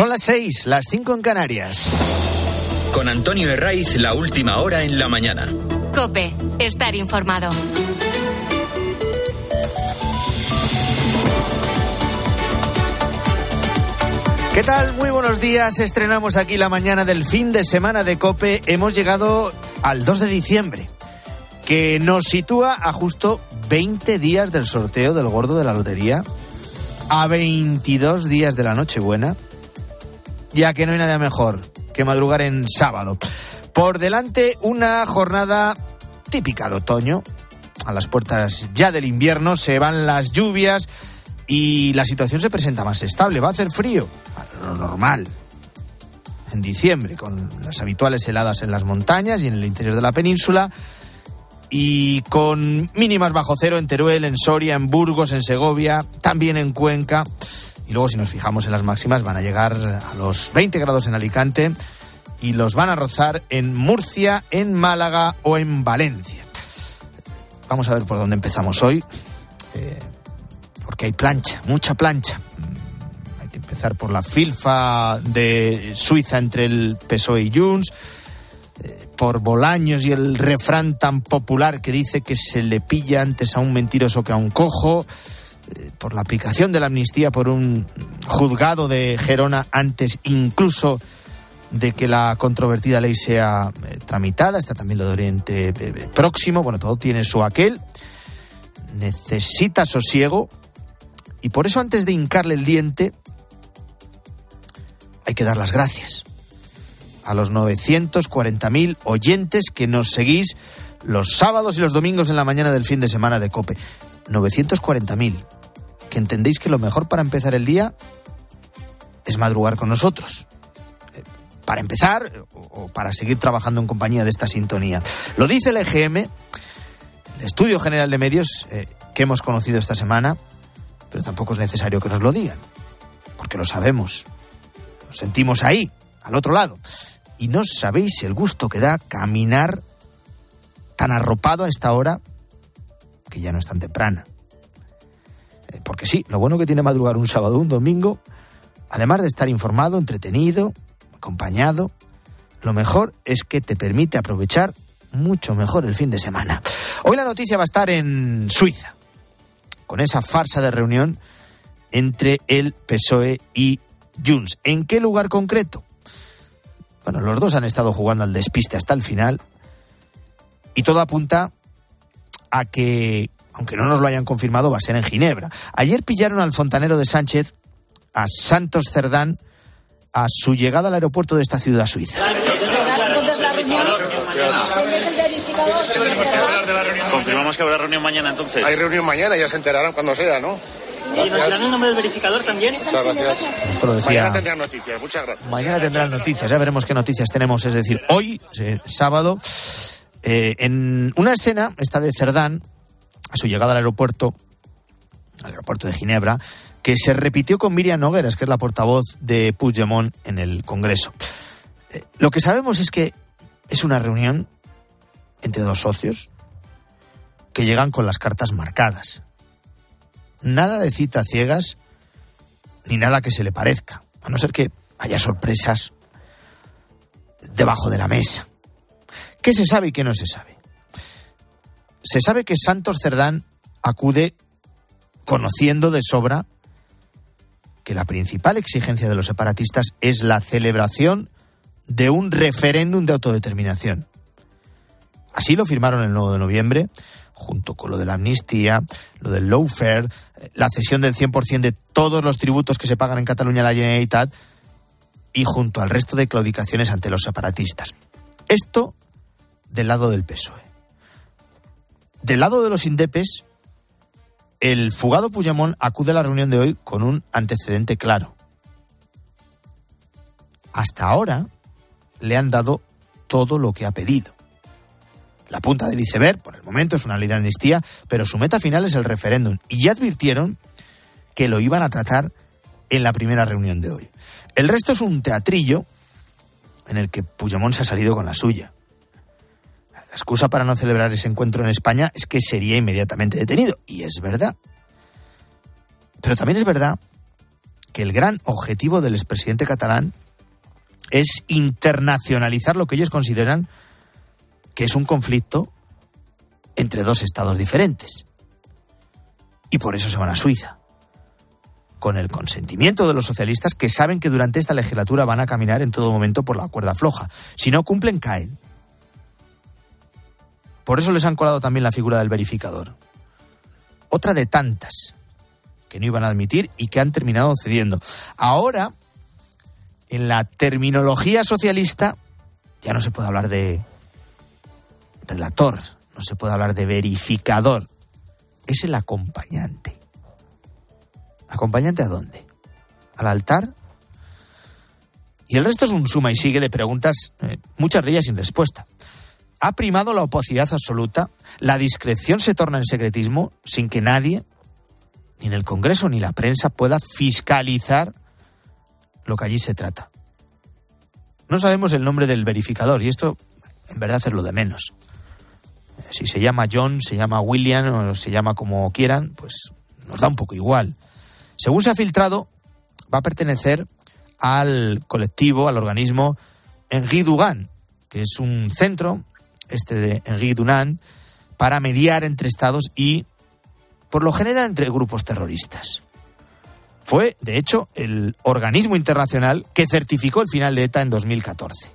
Son las seis, las cinco en Canarias. Con Antonio Herraiz, la última hora en la mañana. Cope, estar informado. ¿Qué tal? Muy buenos días. Estrenamos aquí la mañana del fin de semana de Cope. Hemos llegado al 2 de diciembre, que nos sitúa a justo 20 días del sorteo del gordo de la lotería, a 22 días de la Nochebuena, ya que no hay nada mejor que madrugar en sábado. Por delante, una jornada típica de otoño. A las puertas ya del invierno se van las lluvias y la situación se presenta más estable. Va a hacer frío, a lo normal. En diciembre, con las habituales heladas en las montañas y en el interior de la península, y con mínimas bajo cero en Teruel, en Soria, en Burgos, en Segovia, también en Cuenca. Y luego, si nos fijamos en las máximas, van a llegar a los 20 grados en Alicante y los van a rozar en Murcia, en Málaga o en Valencia. Vamos a ver por dónde empezamos hoy, eh, porque hay plancha, mucha plancha. Hay que empezar por la filfa de Suiza entre el PSOE y Junts, eh, por Bolaños y el refrán tan popular que dice que se le pilla antes a un mentiroso que a un cojo, por la aplicación de la amnistía por un juzgado de Gerona antes incluso de que la controvertida ley sea eh, tramitada. Está también lo de Oriente eh, eh, Próximo. Bueno, todo tiene su aquel. Necesita sosiego. Y por eso, antes de hincarle el diente, hay que dar las gracias a los 940.000 oyentes que nos seguís los sábados y los domingos en la mañana del fin de semana de Cope. 940.000. Que entendéis que lo mejor para empezar el día es madrugar con nosotros para empezar o para seguir trabajando en compañía de esta sintonía. Lo dice el EGM, el Estudio General de Medios, eh, que hemos conocido esta semana, pero tampoco es necesario que nos lo digan, porque lo sabemos. Lo sentimos ahí, al otro lado. Y no sabéis el gusto que da caminar tan arropado a esta hora que ya no es tan temprana. Eh, Porque sí, lo bueno que tiene madrugar un sábado un domingo, además de estar informado, entretenido, acompañado, lo mejor es que te permite aprovechar mucho mejor el fin de semana. Hoy la noticia va a estar en Suiza, con esa farsa de reunión entre el PSOE y Junts. ¿En qué lugar concreto? Bueno, los dos han estado jugando al despiste hasta el final y todo apunta a que, aunque no nos lo hayan confirmado, va a ser en Ginebra. Ayer pillaron al fontanero de Sánchez, a Santos Cerdán, a su llegada al aeropuerto de esta ciudad suiza. ¿Dónde es la reunión? ¿Dónde es el verificador? Confirmamos que habrá reunión mañana entonces. Hay reunión mañana, ya se enterarán cuando sea, ¿no? ¿Y nos dirán el nombre del verificador también? Muchas gracias. Decía- Mañana tendrán noticias, muchas gracias. Mañana tendrán noticias, ya veremos qué noticias tenemos. Es decir, hoy, eh, sábado, eh, en una escena, esta de Cerdán, a su llegada al aeropuerto, al aeropuerto de Ginebra, que se repitió con Miriam Nogueras, que es la portavoz de Puigdemont en el Congreso. Eh, lo que sabemos es que es una reunión entre dos socios que llegan con las cartas marcadas. Nada de cita ciegas ni nada que se le parezca, a no ser que haya sorpresas debajo de la mesa. ¿Qué se sabe y qué no se sabe? Se sabe que Santos Cerdán acude conociendo de sobra que la principal exigencia de los separatistas es la celebración de un referéndum de autodeterminación. Así lo firmaron el 9 de noviembre, junto con lo de la amnistía, lo del lawfare, la cesión del 100% de todos los tributos que se pagan en Cataluña a la Generalitat y junto al resto de claudicaciones ante los separatistas. Esto del lado del PSOE. Del lado de los indepes, el fugado Puigdemont acude a la reunión de hoy con un antecedente claro. Hasta ahora le han dado todo lo que ha pedido. La punta del iceberg, por el momento, es una ley de amnistía, pero su meta final es el referéndum. Y ya advirtieron que lo iban a tratar en la primera reunión de hoy. El resto es un teatrillo en el que Puigdemont se ha salido con la suya. La excusa para no celebrar ese encuentro en España es que sería inmediatamente detenido. Y es verdad. Pero también es verdad que el gran objetivo del expresidente catalán es internacionalizar lo que ellos consideran que es un conflicto entre dos estados diferentes. Y por eso se van a Suiza. Con el consentimiento de los socialistas que saben que durante esta legislatura van a caminar en todo momento por la cuerda floja. Si no cumplen, caen. Por eso les han colado también la figura del verificador. Otra de tantas que no iban a admitir y que han terminado cediendo. Ahora, en la terminología socialista, ya no se puede hablar de relator, no se puede hablar de verificador, es el acompañante. ¿Acompañante a dónde? ¿Al altar? Y el resto es un suma y sigue de preguntas, eh, muchas de ellas sin respuesta. Ha primado la oposidad absoluta, la discreción se torna en secretismo sin que nadie, ni en el Congreso ni la prensa, pueda fiscalizar lo que allí se trata. No sabemos el nombre del verificador y esto en verdad es lo de menos. Si se llama John, se llama William o se llama como quieran, pues nos da un poco igual. Según se ha filtrado, va a pertenecer al colectivo, al organismo Henri que es un centro, este de Henri Dunant, para mediar entre estados y, por lo general, entre grupos terroristas. Fue, de hecho, el organismo internacional que certificó el final de ETA en 2014.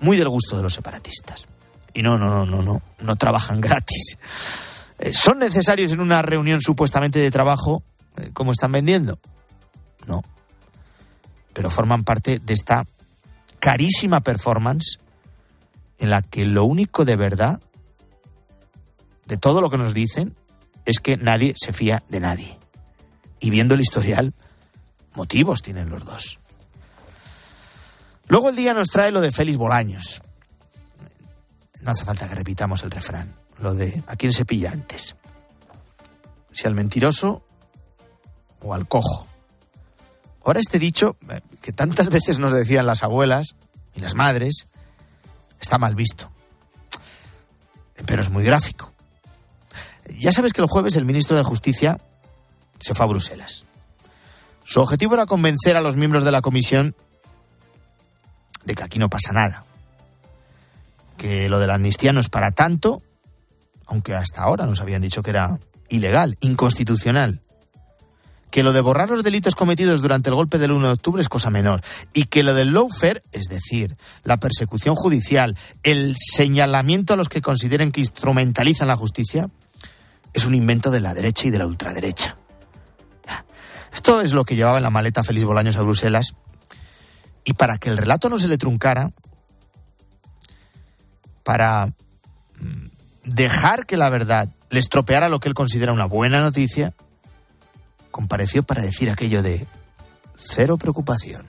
Muy del gusto de los separatistas. Y no, no, no, no, no, no trabajan gratis. Eh, ¿Son necesarios en una reunión supuestamente de trabajo eh, como están vendiendo? No. Pero forman parte de esta carísima performance en la que lo único de verdad de todo lo que nos dicen es que nadie se fía de nadie. Y viendo el historial, motivos tienen los dos. Luego el día nos trae lo de Félix Bolaños. No hace falta que repitamos el refrán, lo de a quién se pilla antes. Si al mentiroso o al cojo. Ahora este dicho, eh, que tantas veces nos decían las abuelas y las madres, está mal visto. Pero es muy gráfico. Ya sabes que el jueves el ministro de Justicia se fue a Bruselas. Su objetivo era convencer a los miembros de la comisión de que aquí no pasa nada, que lo de la amnistía no es para tanto, aunque hasta ahora nos habían dicho que era ilegal, inconstitucional, que lo de borrar los delitos cometidos durante el golpe del 1 de octubre es cosa menor y que lo del lawfare, es decir, la persecución judicial, el señalamiento a los que consideren que instrumentalizan la justicia, es un invento de la derecha y de la ultraderecha. Esto es lo que llevaba en la maleta Félix Bolaños a Bruselas. Y para que el relato no se le truncara, para mm, dejar que la verdad le estropeara lo que él considera una buena noticia, compareció para decir aquello de cero preocupación.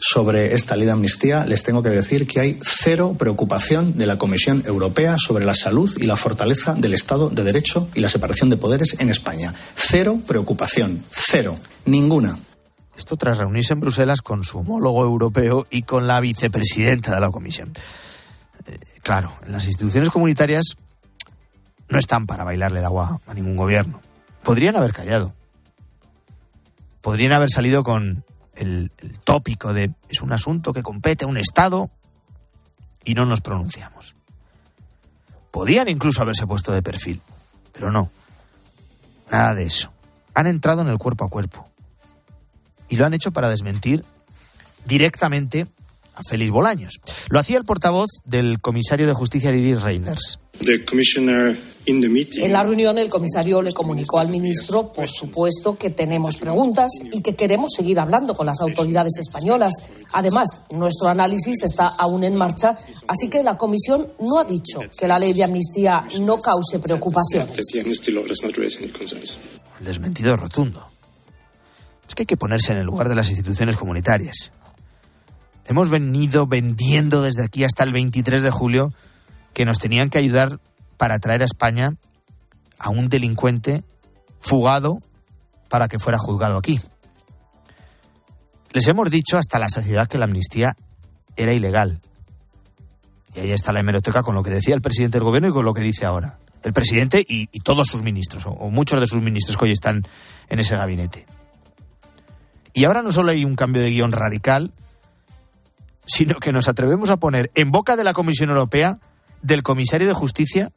Sobre esta ley de amnistía les tengo que decir que hay cero preocupación de la Comisión Europea sobre la salud y la fortaleza del Estado de Derecho y la separación de poderes en España. Cero preocupación. Cero. Ninguna. Esto tras reunirse en Bruselas con su homólogo europeo y con la vicepresidenta de la Comisión. Eh, claro, las instituciones comunitarias no están para bailarle el agua a ningún gobierno. Podrían haber callado. Podrían haber salido con el, tópico de es un asunto que compete a un Estado y no nos pronunciamos. Podían incluso haberse puesto de perfil, pero no. Nada de eso. Han entrado en el cuerpo a cuerpo. Y lo han hecho para desmentir directamente a Félix Bolaños. Lo hacía el portavoz del comisario de justicia Didier Reinders. En la reunión, el comisario le comunicó al ministro, por supuesto, que tenemos preguntas y que queremos seguir hablando con las autoridades españolas. Además, nuestro análisis está aún en marcha, así que la comisión no ha dicho que la ley de amnistía no cause preocupaciones. El desmentido rotundo. Es que hay que ponerse en el lugar de las instituciones comunitarias. Hemos venido vendiendo desde aquí hasta el 23 de julio que nos tenían que ayudar para traer a España a un delincuente fugado para que fuera juzgado aquí. Les hemos dicho hasta la saciedad que la amnistía era ilegal. Y ahí está la hemeroteca con lo que decía el presidente del gobierno y con lo que dice ahora. El presidente y, todos sus ministros, o, o muchos de sus ministros que hoy están en ese gabinete. Y ahora no solo hay un cambio de guion radical, sino que nos atrevemos a poner en boca de la Comisión Europea, del comisario de Justicia,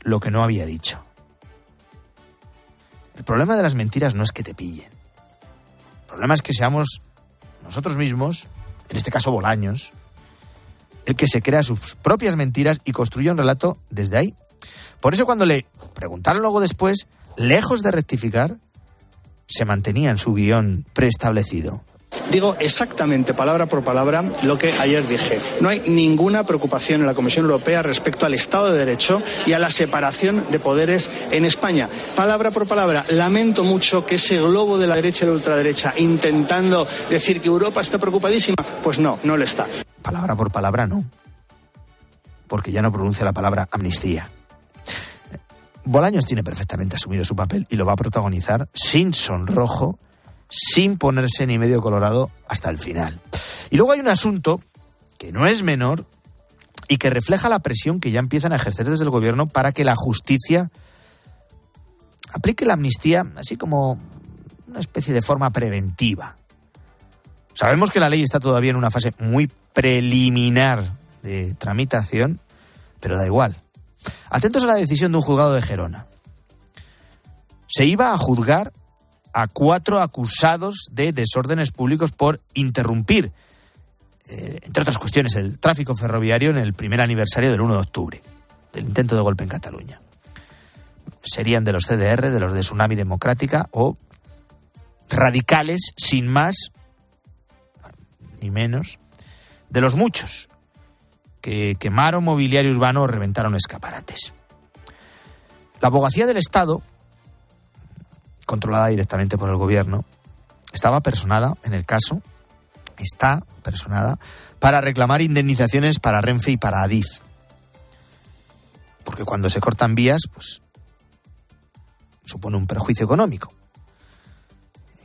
lo que no había dicho. El problema de las mentiras no es que te pillen. El problema es que seamos nosotros mismos, en este caso Bolaños, el que se crea sus propias mentiras y construye un relato desde ahí. Por eso cuando le preguntaron luego después, lejos de rectificar, se mantenía en su guion preestablecido. Digo exactamente, palabra por palabra, lo que ayer dije. No hay ninguna preocupación en la Comisión Europea respecto al Estado de Derecho y a la separación de poderes en España. Palabra por palabra, lamento mucho que ese globo de la derecha y la ultraderecha intentando decir que Europa está preocupadísima, pues no, no lo está. Palabra por palabra no, porque ya no pronuncia la palabra amnistía. Bolaños tiene perfectamente asumido su papel y lo va a protagonizar sin sonrojo sin ponerse ni medio colorado hasta el final. Y luego hay un asunto que no es menor y que refleja la presión que ya empiezan a ejercer desde el gobierno para que la justicia aplique la amnistía así como una especie de forma preventiva. Sabemos que la ley está todavía en una fase muy preliminar de tramitación, pero da igual. Atentos a la decisión de un juzgado de Gerona. Se iba a juzgar a cuatro acusados de desórdenes públicos por interrumpir, eh, entre otras cuestiones, el tráfico ferroviario en el primer aniversario del 1 de octubre, del intento de golpe en Cataluña. Serían de los CDR, de los de Tsunami Democrática o radicales sin más ni menos de los muchos que quemaron mobiliario urbano o reventaron escaparates. La abogacía del Estado controlada directamente por el gobierno, estaba personada en el caso, está personada para reclamar indemnizaciones para Renfe y para Adif. Porque cuando se cortan vías, pues supone un perjuicio económico.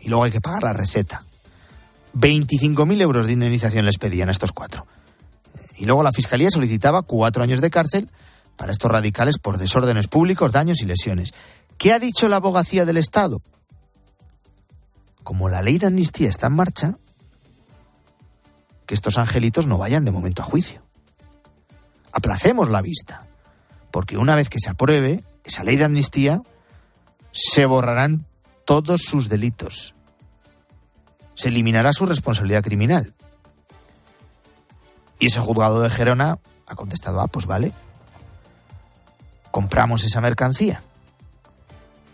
Y luego hay que pagar la receta. 25.000 euros de indemnización les pedían a estos cuatro. Y luego la Fiscalía solicitaba cuatro años de cárcel para estos radicales por desórdenes públicos, daños y lesiones. ¿Qué ha dicho la abogacía del Estado? Como la ley de amnistía está en marcha, que estos angelitos no vayan de momento a juicio. Aplacemos la vista, porque una vez que se apruebe esa ley de amnistía, se borrarán todos sus delitos. Se eliminará su responsabilidad criminal. Y ese juzgado de Gerona ha contestado, ah, pues vale, compramos esa mercancía.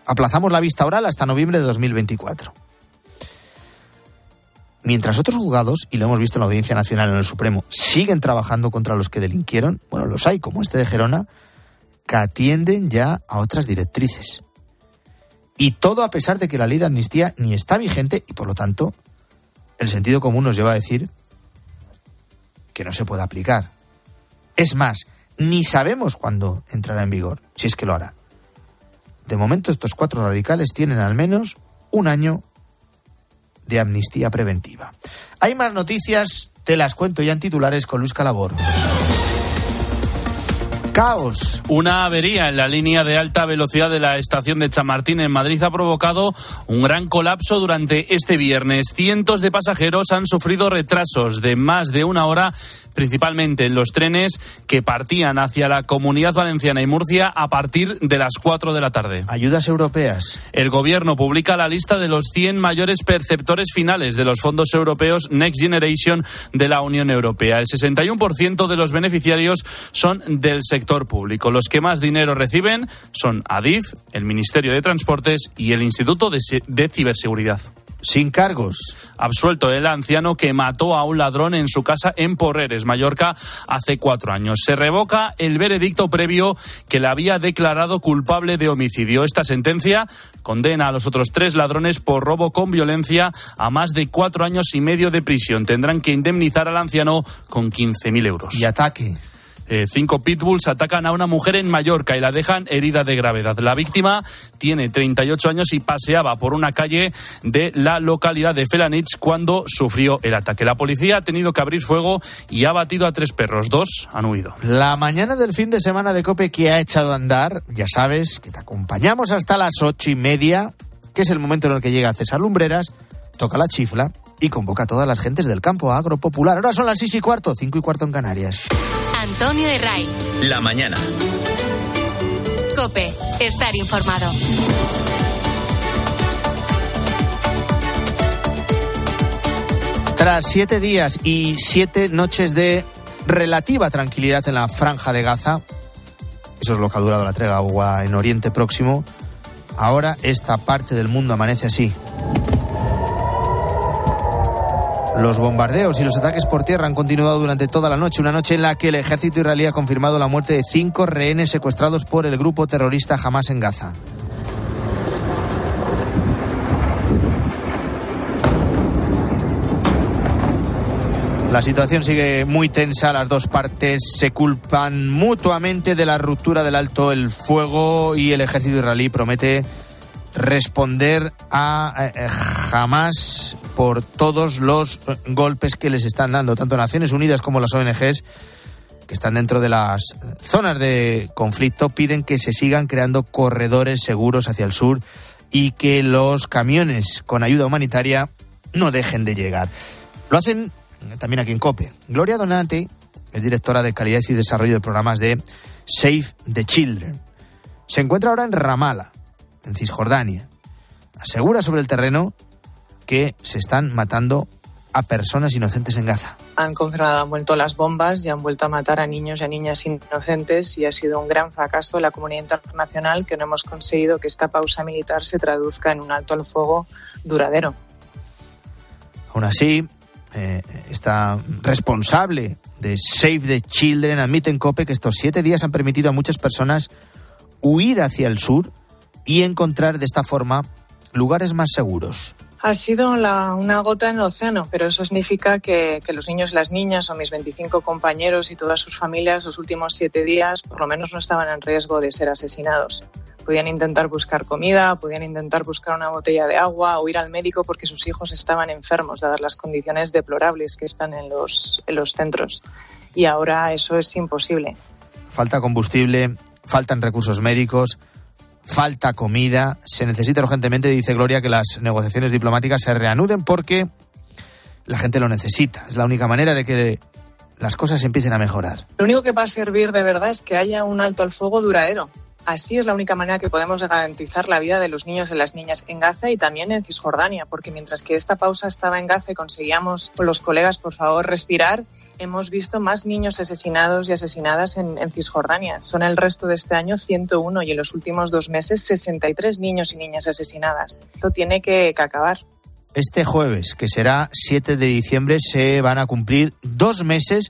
Aplazamos la vista oral hasta noviembre de 2024. Mientras otros juzgados, y lo hemos visto en la Audiencia Nacional en el Supremo, siguen trabajando contra los que delinquieron, bueno, los hay, como este de Gerona, que atienden ya a otras directrices. Y todo a pesar de que la ley de amnistía ni está vigente y, por lo tanto, el sentido común nos lleva a decir que no se puede aplicar. Es más, ni sabemos cuándo entrará en vigor, si es que lo hará. De momento estos cuatro radicales tienen al menos un año de amnistía preventiva. Hay más noticias, te las cuento ya en titulares con Luis Calabor. Caos. Una avería en la línea de alta velocidad de la estación de Chamartín en Madrid ha provocado un gran colapso durante este viernes. Cientos de pasajeros han sufrido retrasos de más de una hora principalmente en los trenes que partían hacia la Comunidad Valenciana y Murcia a partir de las 4 de la tarde. Ayudas europeas. El gobierno publica la lista de los 100 mayores perceptores finales de los fondos europeos Next Generation de la Unión Europea. El 61% de los beneficiarios son del sector público. Los que más dinero reciben son ADIF, el Ministerio de Transportes y el Instituto de, de Ciberseguridad sin cargos. Absuelto el anciano que mató a un ladrón en su casa en Porreres, Mallorca, hace cuatro años. Se revoca el veredicto previo que le había declarado culpable de homicidio. Esta sentencia condena a los otros tres ladrones por robo con violencia a más de cuatro años y medio de prisión. Tendrán que indemnizar al anciano con 15.000 euros. Y ataque. Eh, cinco pitbulls atacan a una mujer en Mallorca y la dejan herida de gravedad. La víctima tiene 38 años y paseaba por una calle de la localidad de Felanich cuando sufrió el ataque. La policía ha tenido que abrir fuego y ha batido a tres perros. Dos han huido. La mañana del fin de semana de Cope que ha echado a andar, ya sabes que te acompañamos hasta las ocho y media, que es el momento en el que llega César Lumbreras toca la chifla y convoca a todas las gentes del campo agropopular. Ahora son las seis y cuarto, cinco y cuarto en Canarias. Antonio de Ray. La mañana. Cope, estar informado. Tras siete días y siete noches de relativa tranquilidad en la franja de Gaza, eso es lo que ha durado la tregua en Oriente Próximo, ahora esta parte del mundo amanece así. Los bombardeos y los ataques por tierra han continuado durante toda la noche, una noche en la que el ejército israelí ha confirmado la muerte de cinco rehenes secuestrados por el grupo terrorista Hamas en Gaza. La situación sigue muy tensa, las dos partes se culpan mutuamente de la ruptura del alto el fuego y el ejército israelí promete responder a eh, Hamas por todos los eh, golpes que les están dando, tanto Naciones Unidas como las ONGs que están dentro de las zonas de conflicto piden que se sigan creando corredores seguros hacia el sur y que los camiones con ayuda humanitaria no dejen de llegar. Lo hacen también aquí en COPE. Gloria Donante es directora de calidad y desarrollo de programas de Save the Children. Se encuentra ahora en Ramallah, en Cisjordania. Asegura sobre el terreno que se están matando a personas inocentes en Gaza. Han confirmado, han vuelto las bombas y han vuelto a matar a niños y a niñas inocentes y ha sido un gran fracaso de la comunidad internacional que no hemos conseguido que esta pausa militar se traduzca en un alto al fuego duradero. Aún así, eh, esta responsable de Save the Children admite en COPE que estos siete días han permitido a muchas personas huir hacia el sur y encontrar de esta forma lugares más seguros. Ha sido la, una gota en el océano, pero eso significa que, que, los niños las niñas o mis 25 compañeros y todas sus familias los últimos siete días por lo menos no estaban en riesgo de ser asesinados. Podían intentar buscar comida, podían intentar buscar una botella de agua o ir al médico porque sus hijos estaban enfermos, dadas las condiciones deplorables que están en los, en los centros. Y ahora eso es imposible. Falta combustible, faltan recursos médicos, falta comida. Se necesita urgentemente, dice Gloria, que las negociaciones diplomáticas se reanuden porque la gente lo necesita. Es la única manera de que las cosas empiecen a mejorar. Lo único que va a servir de verdad es que haya un alto al fuego duradero. Así es la única manera que podemos garantizar la vida de los niños y las niñas en Gaza y también en Cisjordania, porque mientras que esta pausa estaba en Gaza y conseguíamos con los colegas, por favor, respirar, hemos visto más niños asesinados y asesinadas en, Cisjordania. Son el resto de este año 101 y en los últimos dos meses 63 niños y niñas asesinadas. Esto tiene que, que acabar. Este jueves, que será 7 de diciembre, se van a cumplir dos meses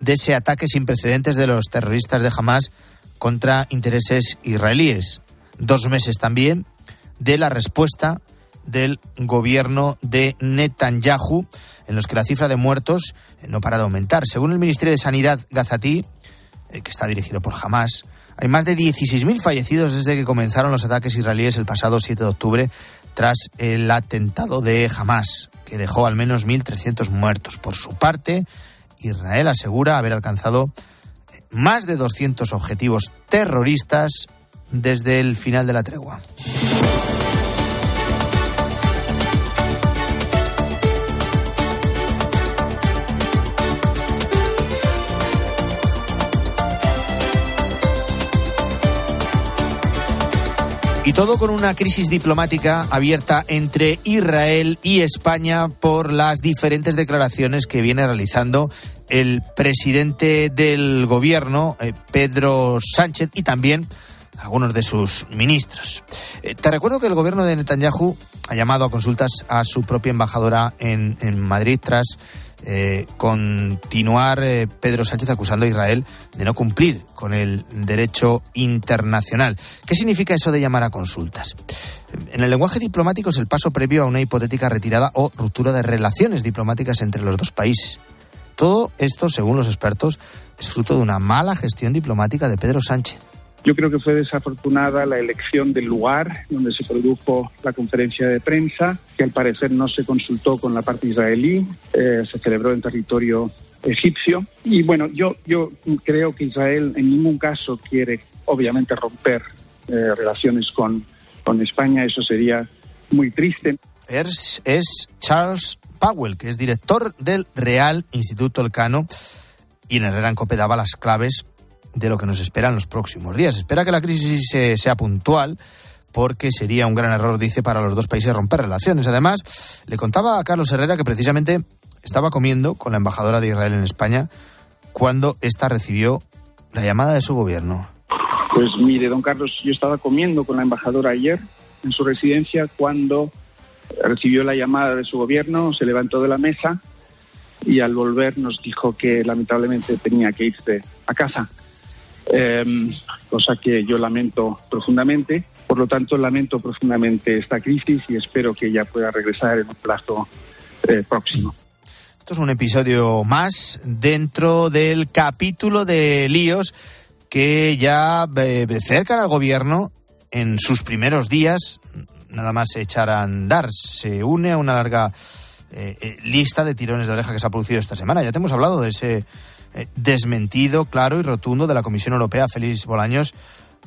de ese ataque sin precedentes de los terroristas de Hamas contra intereses israelíes. Dos meses también de la respuesta del gobierno de Netanyahu, en los que la cifra de muertos no para de aumentar. Según el Ministerio de Sanidad gazatí, que está dirigido por Hamas, hay más de 16.000 fallecidos desde que comenzaron los ataques israelíes el pasado 7 de octubre tras el atentado de Hamas, que dejó al menos 1.300 muertos. Por su parte, Israel asegura haber alcanzado más de 200 objetivos terroristas desde el final de la tregua. Y todo con una crisis diplomática abierta entre Israel y España por las diferentes declaraciones que viene realizando el presidente del gobierno, eh, Pedro Sánchez, y también algunos de sus ministros. Eh, te recuerdo que el gobierno de Netanyahu ha llamado a consultas a su propia embajadora en, en Madrid tras eh, continuar eh, Pedro Sánchez acusando a Israel de no cumplir con el derecho internacional. ¿Qué significa eso de llamar a consultas? En el lenguaje diplomático es el paso previo a una hipotética retirada o ruptura de relaciones diplomáticas entre los dos países. Todo esto, según los expertos, es fruto de una mala gestión diplomática de Pedro Sánchez. Yo creo que fue desafortunada la elección del lugar donde se produjo la conferencia de prensa, que al parecer no se consultó con la parte israelí, eh, se celebró en territorio egipcio. Y bueno, yo, yo creo que Israel en ningún caso quiere, obviamente, romper eh, relaciones con, con España, eso sería muy triste. es, es Charles Powell, que es director del Real Instituto Elcano y en Herrera en Cope daba las claves de lo que nos espera en los próximos días. Espera que la crisis sea puntual porque sería un gran error, dice, para los dos países romper relaciones. Además, le contaba a Carlos Herrera que precisamente estaba comiendo con la embajadora de Israel en España cuando ésta recibió la llamada de su gobierno. Pues mire, don Carlos, yo estaba comiendo con la embajadora ayer en su residencia cuando recibió la llamada de su gobierno, se levantó de la mesa y al volver nos dijo que lamentablemente tenía que irse a casa, Em, cosa que yo lamento profundamente. Por lo tanto, lamento profundamente esta crisis y espero que ya pueda regresar en un plazo eh, próximo. Esto es un episodio más dentro del capítulo de líos que ya eh, cercan al gobierno en sus primeros días, nada más echar a andar. Se une a una larga eh, lista de tirones de oreja que se ha producido esta semana. Ya te hemos hablado de ese desmentido claro y rotundo de la Comisión Europea, Félix Bolaños,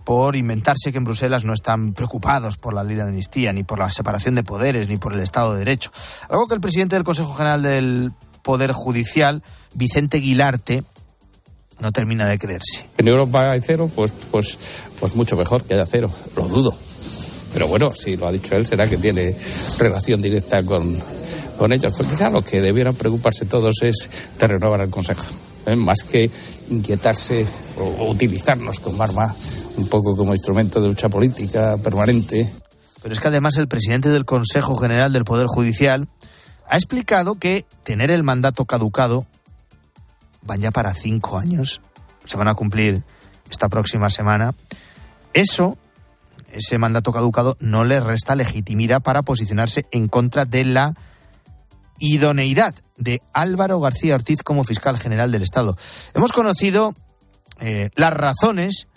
por inventarse que en Bruselas no están preocupados por la ley de amnistía, ni por la separación de poderes, ni por el Estado de Derecho. Algo que el presidente del Consejo General del Poder Judicial, Vicente Guilarte, no termina de creerse. En Europa hay cero, pues, pues, pues mucho mejor que haya cero, lo dudo. Pero bueno, si lo ha dicho él, será que tiene relación directa con, con ellos. Porque claro, lo que debieran preocuparse todos es de renovar el Consejo. ¿Eh? más que inquietarse o, utilizarnos como arma, un poco como instrumento de lucha política permanente. Pero es que además el presidente del Consejo General del Poder Judicial ha explicado que tener el mandato caducado van ya para cinco años, se van a cumplir esta próxima semana. Eso, ese mandato caducado, no le resta legitimidad para posicionarse en contra de la idoneidad de Álvaro García Ortiz como fiscal general del Estado. Hemos conocido eh, las razones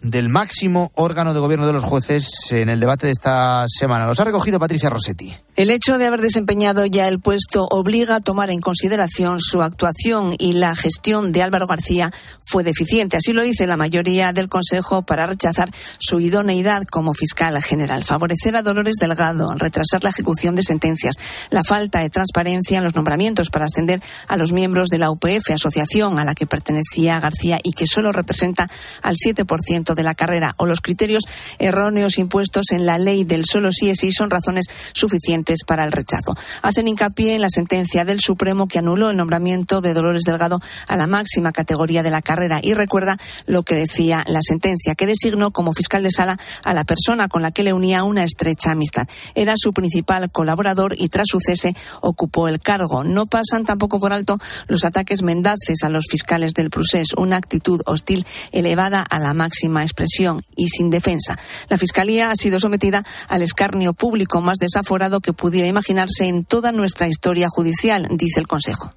del máximo órgano de gobierno de los jueces en el debate de esta semana. Los ha recogido Patricia Rossetti. El hecho de haber desempeñado ya el puesto obliga a tomar en consideración su actuación y la gestión de Álvaro García fue deficiente. Así lo dice la mayoría del Consejo para rechazar su idoneidad como fiscal general. Favorecer a Dolores Delgado, retrasar la ejecución de sentencias, la falta de transparencia en los nombramientos para ascender a los miembros de la UPF, asociación a la que pertenecía García y que solo representa al 7% de la carrera o los criterios erróneos impuestos en la ley del solo sí es sí son razones suficientes para el rechazo. Hacen hincapié en la sentencia del Supremo que anuló el nombramiento de Dolores Delgado a la máxima categoría de la carrera y recuerda lo que decía la sentencia, que designó como fiscal de sala a la persona con la que le unía una estrecha amistad. Era su principal colaborador y tras su cese ocupó el cargo. No pasan tampoco por alto los ataques mendaces a los fiscales del Prusés, una actitud hostil elevada a la máxima expresión y sin defensa. La Fiscalía ha sido sometida al escarnio público más desaforado que pudiera imaginarse en toda nuestra historia judicial, dice el Consejo.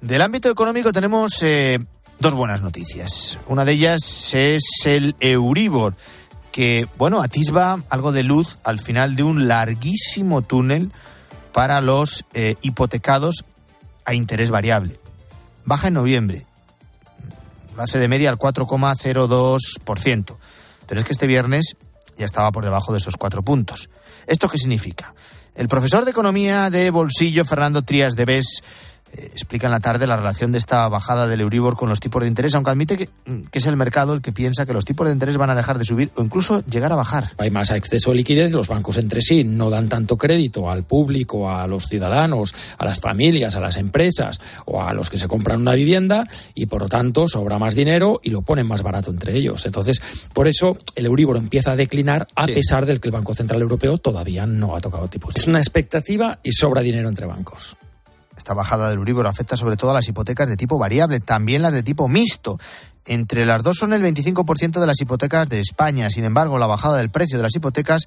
Del ámbito económico tenemos eh, dos buenas noticias. Una de ellas es el Euribor, que, bueno, atisba algo de luz al final de un larguísimo túnel para los eh, hipotecados a interés variable. Baja en noviembre, hace de media al 4,02%. Pero es que este viernes ya estaba por debajo de esos cuatro puntos. ¿Esto qué significa? El profesor de Economía de Bolsillo, Fernando Trías de Bes, explica en la tarde la relación de esta bajada del Euribor con los tipos de interés, aunque admite que, que, es el mercado el que piensa que los tipos de interés van a dejar de subir o incluso llegar a bajar. Hay más exceso de liquidez, los bancos entre sí no dan tanto crédito al público, a los ciudadanos, a las familias, a las empresas o a los que se compran una vivienda y por lo tanto sobra más dinero y lo ponen más barato entre ellos. Entonces, por eso el Euribor empieza a declinar a sí. pesar del que el Banco Central Europeo todavía no ha tocado tipos. Es una expectativa y sobra dinero entre bancos. Esta bajada del Euribor afecta sobre todo a las hipotecas de tipo variable, también las de tipo mixto. Entre las dos son el 25% de las hipotecas de España. Sin embargo, la bajada del precio de las hipotecas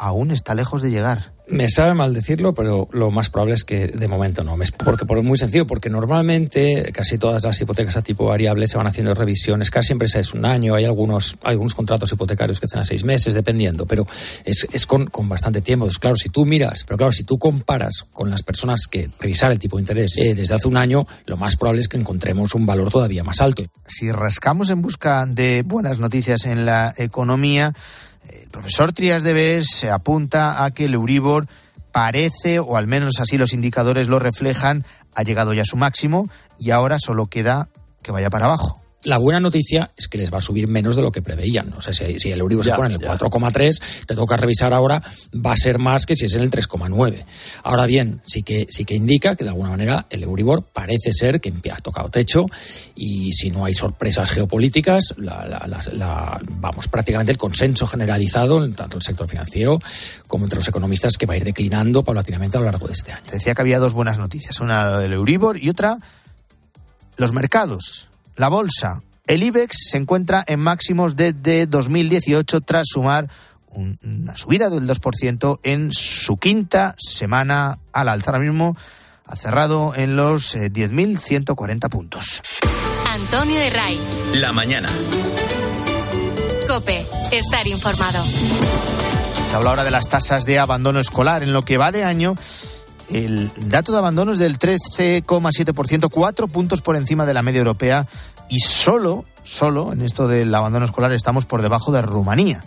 aún está lejos de llegar. Me sabe mal decirlo, pero lo más probable es que de momento no. Porque por muy sencillo, porque normalmente casi todas las hipotecas a tipo variable se van haciendo revisiones, casi siempre es un año, hay algunos, algunos contratos hipotecarios que hacen a seis meses, dependiendo, pero es, es con, con, bastante tiempo. Entonces, claro, si tú miras, pero claro, si tú comparas con las personas que revisar el tipo de interés eh, desde hace un año, lo más probable es que encontremos un valor todavía más alto. Si rascamos en busca de buenas noticias en la economía, el profesor Trias de Bes se apunta a que el Euribor parece, o al menos así los indicadores lo reflejan, ha llegado ya a su máximo y ahora solo queda que vaya para abajo. La buena noticia es que les va a subir menos de lo que preveían. O sea, si, si el Euribor se pone en el 4,3, te toca revisar ahora, va a ser más que si es en el 3,9. Ahora bien, sí que, sí que indica que de alguna manera el Euribor parece ser que ha tocado techo y si no hay sorpresas geopolíticas, la, la, la, la, vamos, prácticamente el consenso generalizado, en tanto el sector financiero como entre los economistas, que va a ir declinando paulatinamente a lo largo de este año. Te decía que había dos buenas noticias, una del Euribor y otra los mercados. La bolsa, el IBEX se encuentra en máximos desde 2018 tras sumar una subida del 2% en su quinta semana al alza. Ahora mismo ha cerrado en los 10.140 puntos. Antonio de Ray. La mañana. Cope, estar informado. Se habla ahora de las tasas de abandono escolar. En lo que va de año, el dato de abandono es del 13,7%, cuatro puntos por encima de la media europea y solo, solo en esto del abandono escolar estamos por debajo de Rumanía.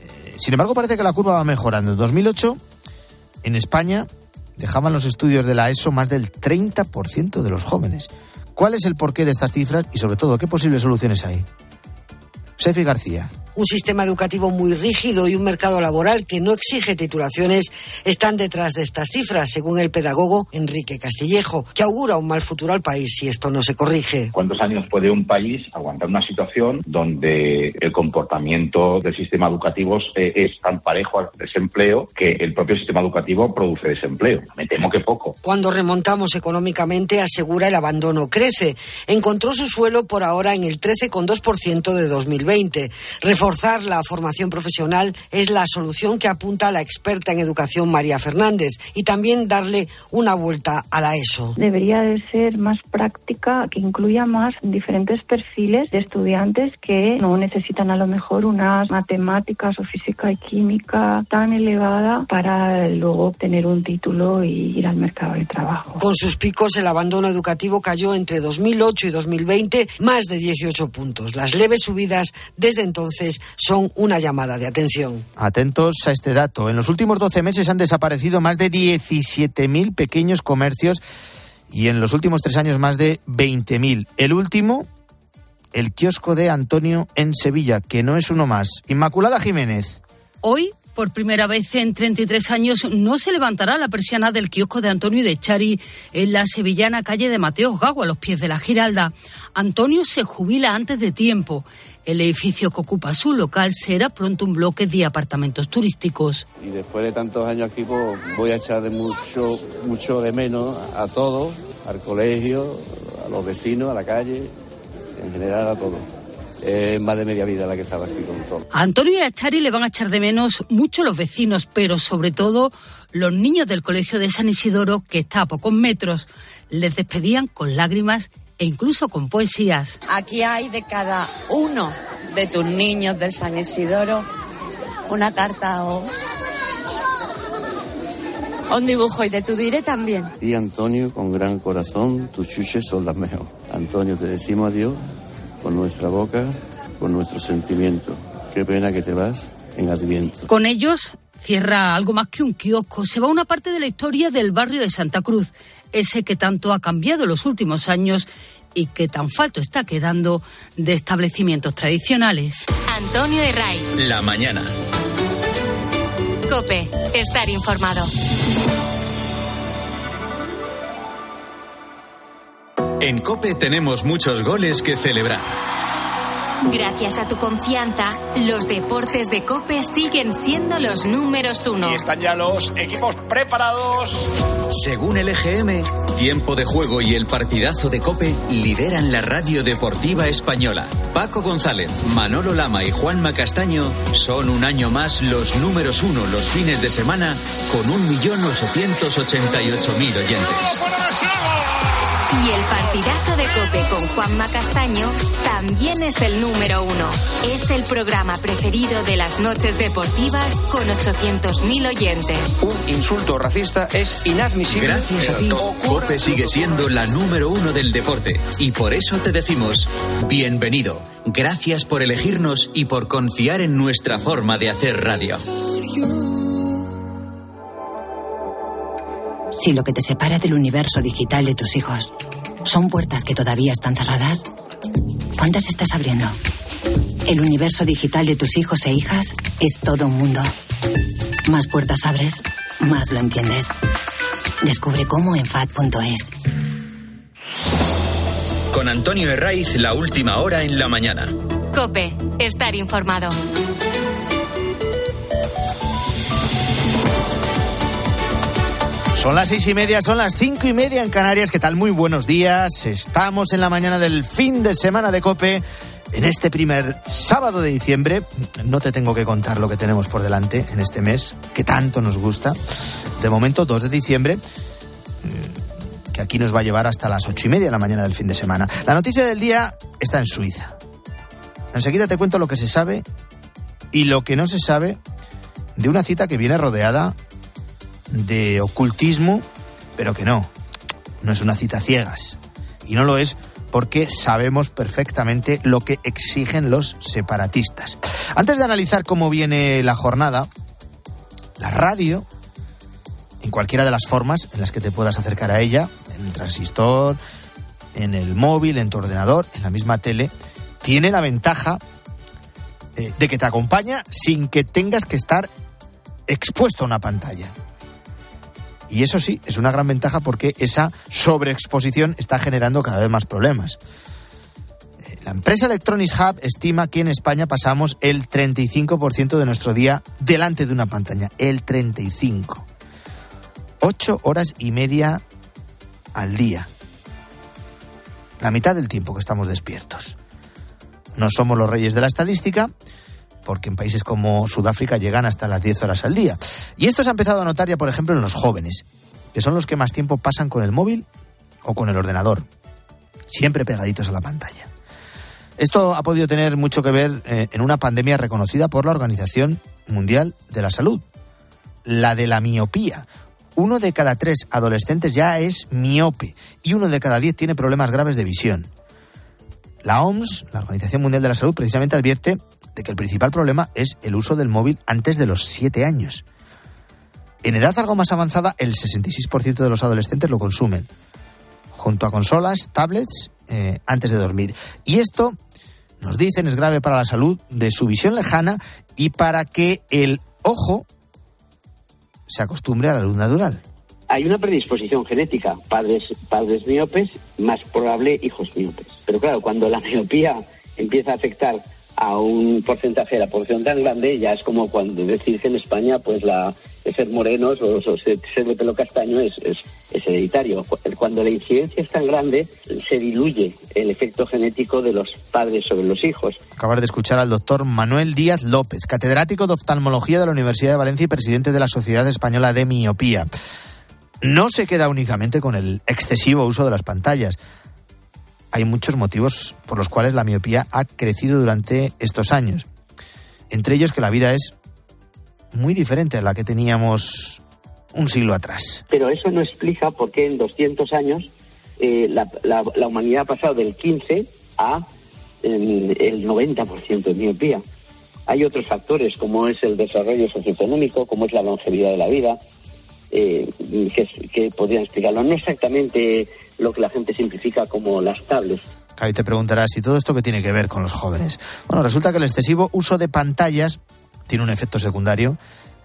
Eh, sin embargo, parece que la curva va mejorando. En 2008, en España, dejaban los estudios de la ESO más del 30% de los jóvenes. ¿Cuál es el porqué de estas cifras y, sobre todo, qué posibles soluciones hay? Sefi García un sistema educativo muy rígido y un mercado laboral que no exige titulaciones están detrás de estas cifras, según el pedagogo Enrique Castillejo, que augura un mal futuro al país si esto no se corrige. ¿Cuántos años puede un país aguantar una situación donde el comportamiento del sistema educativo es tan parejo al desempleo que el propio sistema educativo produce desempleo? Me temo que poco. Cuando remontamos económicamente, asegura el abandono crece. Encontró su suelo por ahora en el 13,2% de 2020. Reforzar la formación profesional es la solución que apunta la experta en educación María Fernández y también darle una vuelta a la ESO. Debería de ser más práctica, que incluya más diferentes perfiles de estudiantes que no necesitan a lo mejor unas matemáticas o física y química tan elevada para luego obtener un título y ir al mercado de trabajo. Con sus picos, el abandono educativo cayó entre 2008 y 2020 más de 18 puntos. Las leves subidas desde entonces son una llamada de atención. Atentos a este dato. En los últimos 12 meses han desaparecido más de 17.000 pequeños comercios y en los últimos tres años más de 20.000. El último, el kiosco de Antonio en Sevilla, que no es uno más. Inmaculada Jiménez. Hoy por primera vez en 33 años no se levantará la persiana del kiosco de Antonio y de Chari en la sevillana calle de Mateos Gago, a los pies de la Giralda. Antonio se jubila antes de tiempo. El edificio que ocupa su local será pronto un bloque de apartamentos turísticos. Y después de tantos años aquí, pues, voy a echar de mucho, mucho de menos a todos, al colegio, a los vecinos, a la calle, en general a todos. Es más de media vida la que estaba aquí con todo. A Antonio y a Chari le van a echar de menos mucho los vecinos, pero sobre todo los niños del colegio de San Isidoro, que está a pocos metros. Les despedían con lágrimas e incluso con poesías. Aquí hay de cada uno de tus niños del San Isidoro una carta o un dibujo y de tu diré también. Y Antonio, con gran corazón, tus chuches son las mejores. Antonio, te decimos adiós con nuestra boca, con nuestro sentimiento. Qué pena que te vas en Adviento. Con ellos cierra algo más que un kiosco. Se va una parte de la historia del barrio de Santa Cruz, ese que tanto ha cambiado en los últimos años y que tan falto está quedando de establecimientos tradicionales. Antonio de Ray. La mañana. Cope, estar informado. En Cope tenemos muchos goles que celebrar. Gracias a tu confianza, los deportes de Cope siguen siendo los números uno. Y están ya los equipos preparados. Según el EGM, Tiempo de Juego y el partidazo de Cope lideran la radio deportiva española. Paco González, Manolo Lama y Juanma Castaño son un año más los números uno los fines de semana con 1.888.000 oyentes. Y el partidazo de Cope con Juanma Castaño también es el número uno. Es el programa preferido de las noches deportivas con 800.000 oyentes. Un insulto racista es inadmisible. Gracias a ti, Cope sigue siendo la número uno del deporte. Y por eso te decimos, bienvenido. Gracias por elegirnos y por confiar en nuestra forma de hacer radio. Si lo que te separa del universo digital de tus hijos son puertas que todavía están cerradas, ¿cuántas estás abriendo? El universo digital de tus hijos e hijas es todo un mundo. Más puertas abres, más lo entiendes. Descubre cómo en FAD.es. Con Antonio Herraiz, la última hora en la mañana. Cope, estar informado. Son las seis y media, son las cinco y media en Canarias. ¿Qué tal? Muy buenos días. Estamos en la mañana del fin de semana de Cope. En este primer sábado de diciembre, no te tengo que contar lo que tenemos por delante en este mes, que tanto nos gusta. De momento, 2 de diciembre, que aquí nos va a llevar hasta las ocho y media de la mañana del fin de semana. La noticia del día está en Suiza. Enseguida te cuento lo que se sabe y lo que no se sabe de una cita que viene rodeada de ocultismo, pero que no, no es una cita ciegas. Y no lo es porque sabemos perfectamente lo que exigen los separatistas. Antes de analizar cómo viene la jornada, la radio, en cualquiera de las formas en las que te puedas acercar a ella, en el transistor, en el móvil, en tu ordenador, en la misma tele, tiene la ventaja eh, de que te acompaña sin que tengas que estar expuesto a una pantalla. Y eso sí, es una gran ventaja porque esa sobreexposición está generando cada vez más problemas. La empresa Electronics Hub estima que en España pasamos el 35% de nuestro día delante de una pantalla. El 35%. Ocho horas y media al día. La mitad del tiempo que estamos despiertos. No somos los reyes de la estadística, porque en países como Sudáfrica llegan hasta las 10 horas al día. Y esto se ha empezado a notar ya, por ejemplo, en los jóvenes, que son los que más tiempo pasan con el móvil o con el ordenador, siempre pegaditos a la pantalla. Esto ha podido tener mucho que ver eh, en una pandemia reconocida por la Organización Mundial de la Salud, la de la miopía. Uno de cada tres adolescentes ya es miope y uno de cada diez tiene problemas graves de visión. La OMS, la Organización Mundial de la Salud, precisamente advierte de que el principal problema es el uso del móvil antes de los 7 años. En edad algo más avanzada, el 66% de los adolescentes lo consumen, junto a consolas, tablets, eh, antes de dormir. Y esto, nos dicen, es grave para la salud de su visión lejana y para que el ojo se acostumbre a la luz natural. Hay una predisposición genética, padres, padres miopes, más probable hijos miopes. Pero claro, cuando la miopía empieza a afectar a un porcentaje de la población tan grande, ya es como cuando decir que en España pues la ser morenos o, ser, de pelo castaño es, es, es, hereditario. Cuando la incidencia es tan grande, se diluye el efecto genético de los padres sobre los hijos. Acabar de escuchar al doctor Manuel Díaz López, catedrático de oftalmología de la Universidad de Valencia y presidente de la Sociedad Española de Miopía. No se queda únicamente con el excesivo uso de las pantallas hay muchos motivos por los cuales la miopía ha crecido durante estos años. Entre ellos que la vida es muy diferente a la que teníamos un siglo atrás. Pero eso no explica por qué en 200 años eh, la, humanidad ha pasado del 15 a el, el 90% de miopía. Hay otros factores como es el desarrollo socioeconómico, como es la longevidad de la vida, eh, que, podrían explicarlo. No exactamente lo que la gente simplifica como las tablets. Ahí te preguntarás, ¿y todo esto qué tiene que ver con los jóvenes? Bueno, resulta que el excesivo uso de pantallas tiene un efecto secundario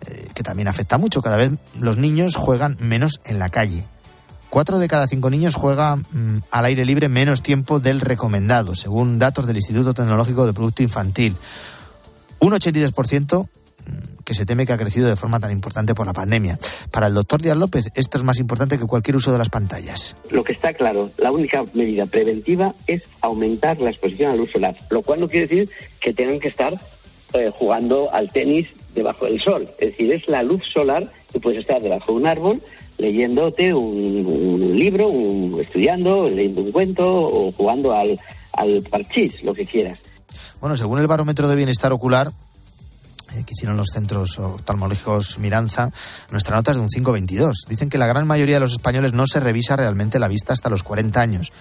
eh, que también afecta mucho. Cada vez los niños juegan menos en la calle. Cuatro de cada cinco niños juegan mmm, al aire libre menos tiempo del recomendado, según datos del Instituto Tecnológico de Producto Infantil. Un 83% que se teme que ha crecido de forma tan importante por la pandemia. Para el doctor Díaz López, esto es más importante que cualquier uso de las pantallas. Lo que está claro, la única medida preventiva es aumentar la exposición al luz solar, lo cual no quiere decir que tengan que estar eh, jugando al tenis debajo del sol. Es decir, es la luz solar que puedes estar debajo de un árbol leyéndote un, un libro, un, estudiando, leyendo un cuento o jugando al, al parchís, lo que quieras. Bueno, según el barómetro de bienestar ocular, que hicieron los centros oftalmológicos Miranza, nuestra nota es de un 5,22. Dicen que la gran mayoría de los españoles no se revisa realmente la vista hasta los 40 años.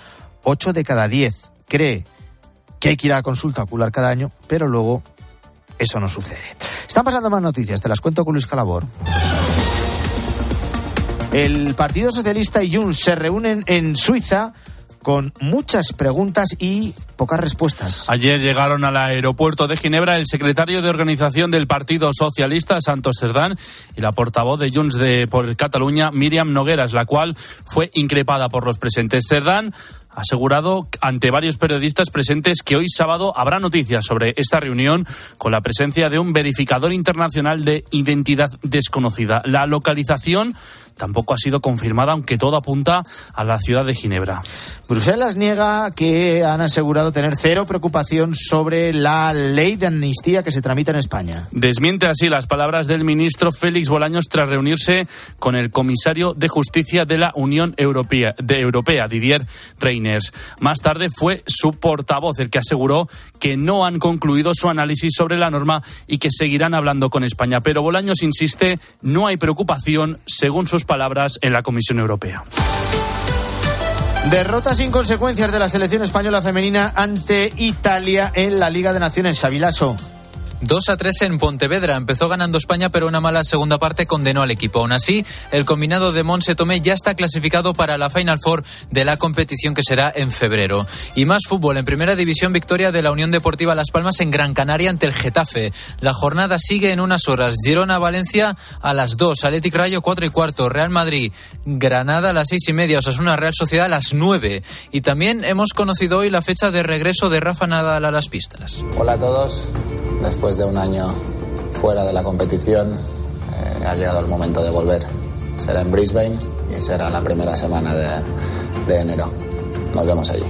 8 de cada 10 cree que hay que ir a la consulta ocular cada año, pero luego eso no sucede. Están pasando más noticias, te las cuento con Luis Calabor. El Partido Socialista y Junts se reúnen en Suiza con muchas preguntas y pocas respuestas. Ayer llegaron al aeropuerto de Ginebra el secretario de organización del Partido Socialista, Santos Cerdán, y la portavoz de Junts de por Cataluña, Miriam Nogueras, la cual fue increpada por los presentes. Cerdán ha asegurado ante varios periodistas presentes que hoy sábado habrá noticias sobre esta reunión con la presencia de un verificador internacional de identidad desconocida. La localización tampoco ha sido confirmada, aunque todo apunta a la ciudad de Ginebra. Bruselas niega que han asegurado tener cero preocupación sobre la ley de amnistía que se tramita en España. Desmiente así las palabras del ministro Félix Bolaños tras reunirse con el comisario de Justicia de la Unión Europea, de Europea Didier Más tarde fue su portavoz el que aseguró que no han concluido su análisis sobre la norma y que seguirán hablando con España. Pero Bolaños insiste, no hay preocupación, según sus palabras, en la Comisión Europea. Derrota sin consecuencias de la selección española femenina ante Italia en la Liga de Naciones. Sabilaso. 2 a 3 en Pontevedra. Empezó ganando España, pero una mala segunda parte condenó al equipo. Aún así, el combinado de Monse Tomé ya está clasificado para la Final Four de la competición que será en febrero. Y más fútbol. En primera división, victoria de la Unión Deportiva Las Palmas en Gran Canaria ante el Getafe. La jornada sigue en unas horas. Girona-Valencia a las 2. Athletic Rayo 4 y cuarto. Real Madrid, Granada a las 6 y media. Osasuna Real Sociedad a las 9. Y también hemos conocido hoy la fecha de regreso de Rafa Nadal a las pistas. Hola a todos después de un año fuera de la competición, eh, ha llegado el momento de volver. Será en Brisbane y será la primera semana de, de enero. Nos vemos allí.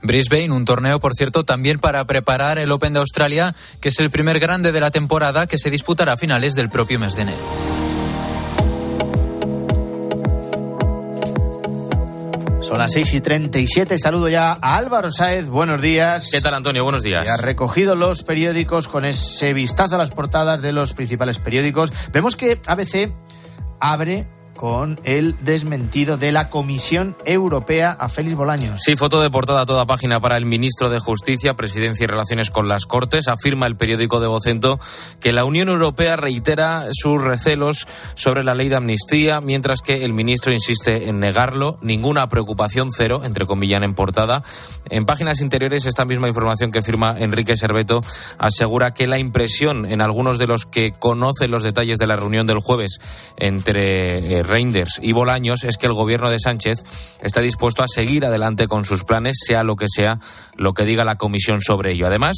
Brisbane, un torneo, por cierto, también para preparar el Open de Australia, que es el primer grande de la temporada que se disputará a finales del propio mes de enero. Son las 6 y 37. Saludo ya a Álvaro Sáez. Buenos días. ¿Qué tal, Antonio? Buenos días. Que ha recogido los periódicos con ese vistazo a las portadas de los principales periódicos. Vemos que ABC abre con el desmentido de la Comisión Europea a Félix Bolaños. Sí, foto de portada a toda página para el ministro de Justicia, Presidencia y Relaciones con las Cortes. Afirma el periódico de Vocento que la Unión Europea reitera sus recelos sobre la ley de amnistía, mientras que el ministro insiste en negarlo. Ninguna preocupación, cero, entre comillas en portada. En páginas interiores, esta misma información que firma Enrique Serveto asegura que la impresión en algunos de los que conocen los detalles de la reunión del jueves entre eh, Reinders y Bolaños es que el gobierno de Sánchez está dispuesto a seguir adelante con sus planes, sea lo que sea lo que diga la comisión sobre ello. Además,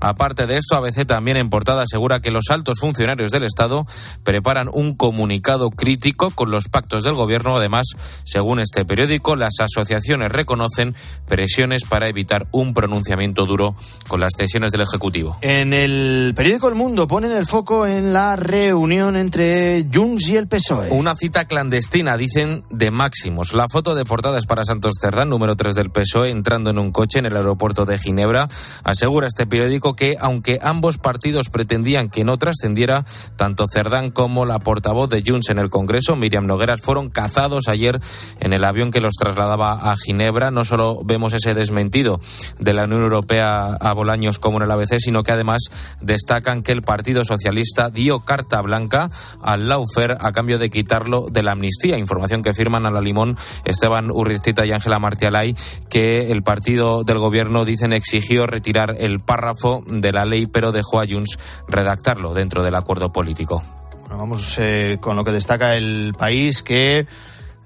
aparte de esto, ABC también en portada asegura que los altos funcionarios del Estado preparan un comunicado crítico con los pactos del gobierno. Además, según este periódico, las asociaciones reconocen presiones para evitar un pronunciamiento duro con las decisiones del Ejecutivo. En el periódico El Mundo ponen el foco en la reunión entre Junts y el PSOE. Una cita clandestina, dicen, de máximos. La foto de portada es para Santos Cerdán, número 3 del PSOE, entrando en un coche en el aeropuerto de Ginebra. Asegura este periódico que, aunque ambos partidos pretendían que no trascendiera, tanto Cerdán como la portavoz de Junts en el Congreso, Miriam Nogueras, fueron cazados ayer en el avión que los trasladaba a Ginebra. No solo vemos ese desmentido de la Unión Europea a Bolaños como en el ABC, sino que además destacan que el Partido Socialista dio carta blanca al Laufer a cambio de quitarlo de la amnistía. Información que firman a la limón Esteban Urriztita y Ángela Martialay, que el partido del gobierno, dicen, exigió retirar el párrafo de la ley, pero dejó a Junts redactarlo dentro del acuerdo político. Bueno, vamos eh, con lo que destaca el país, que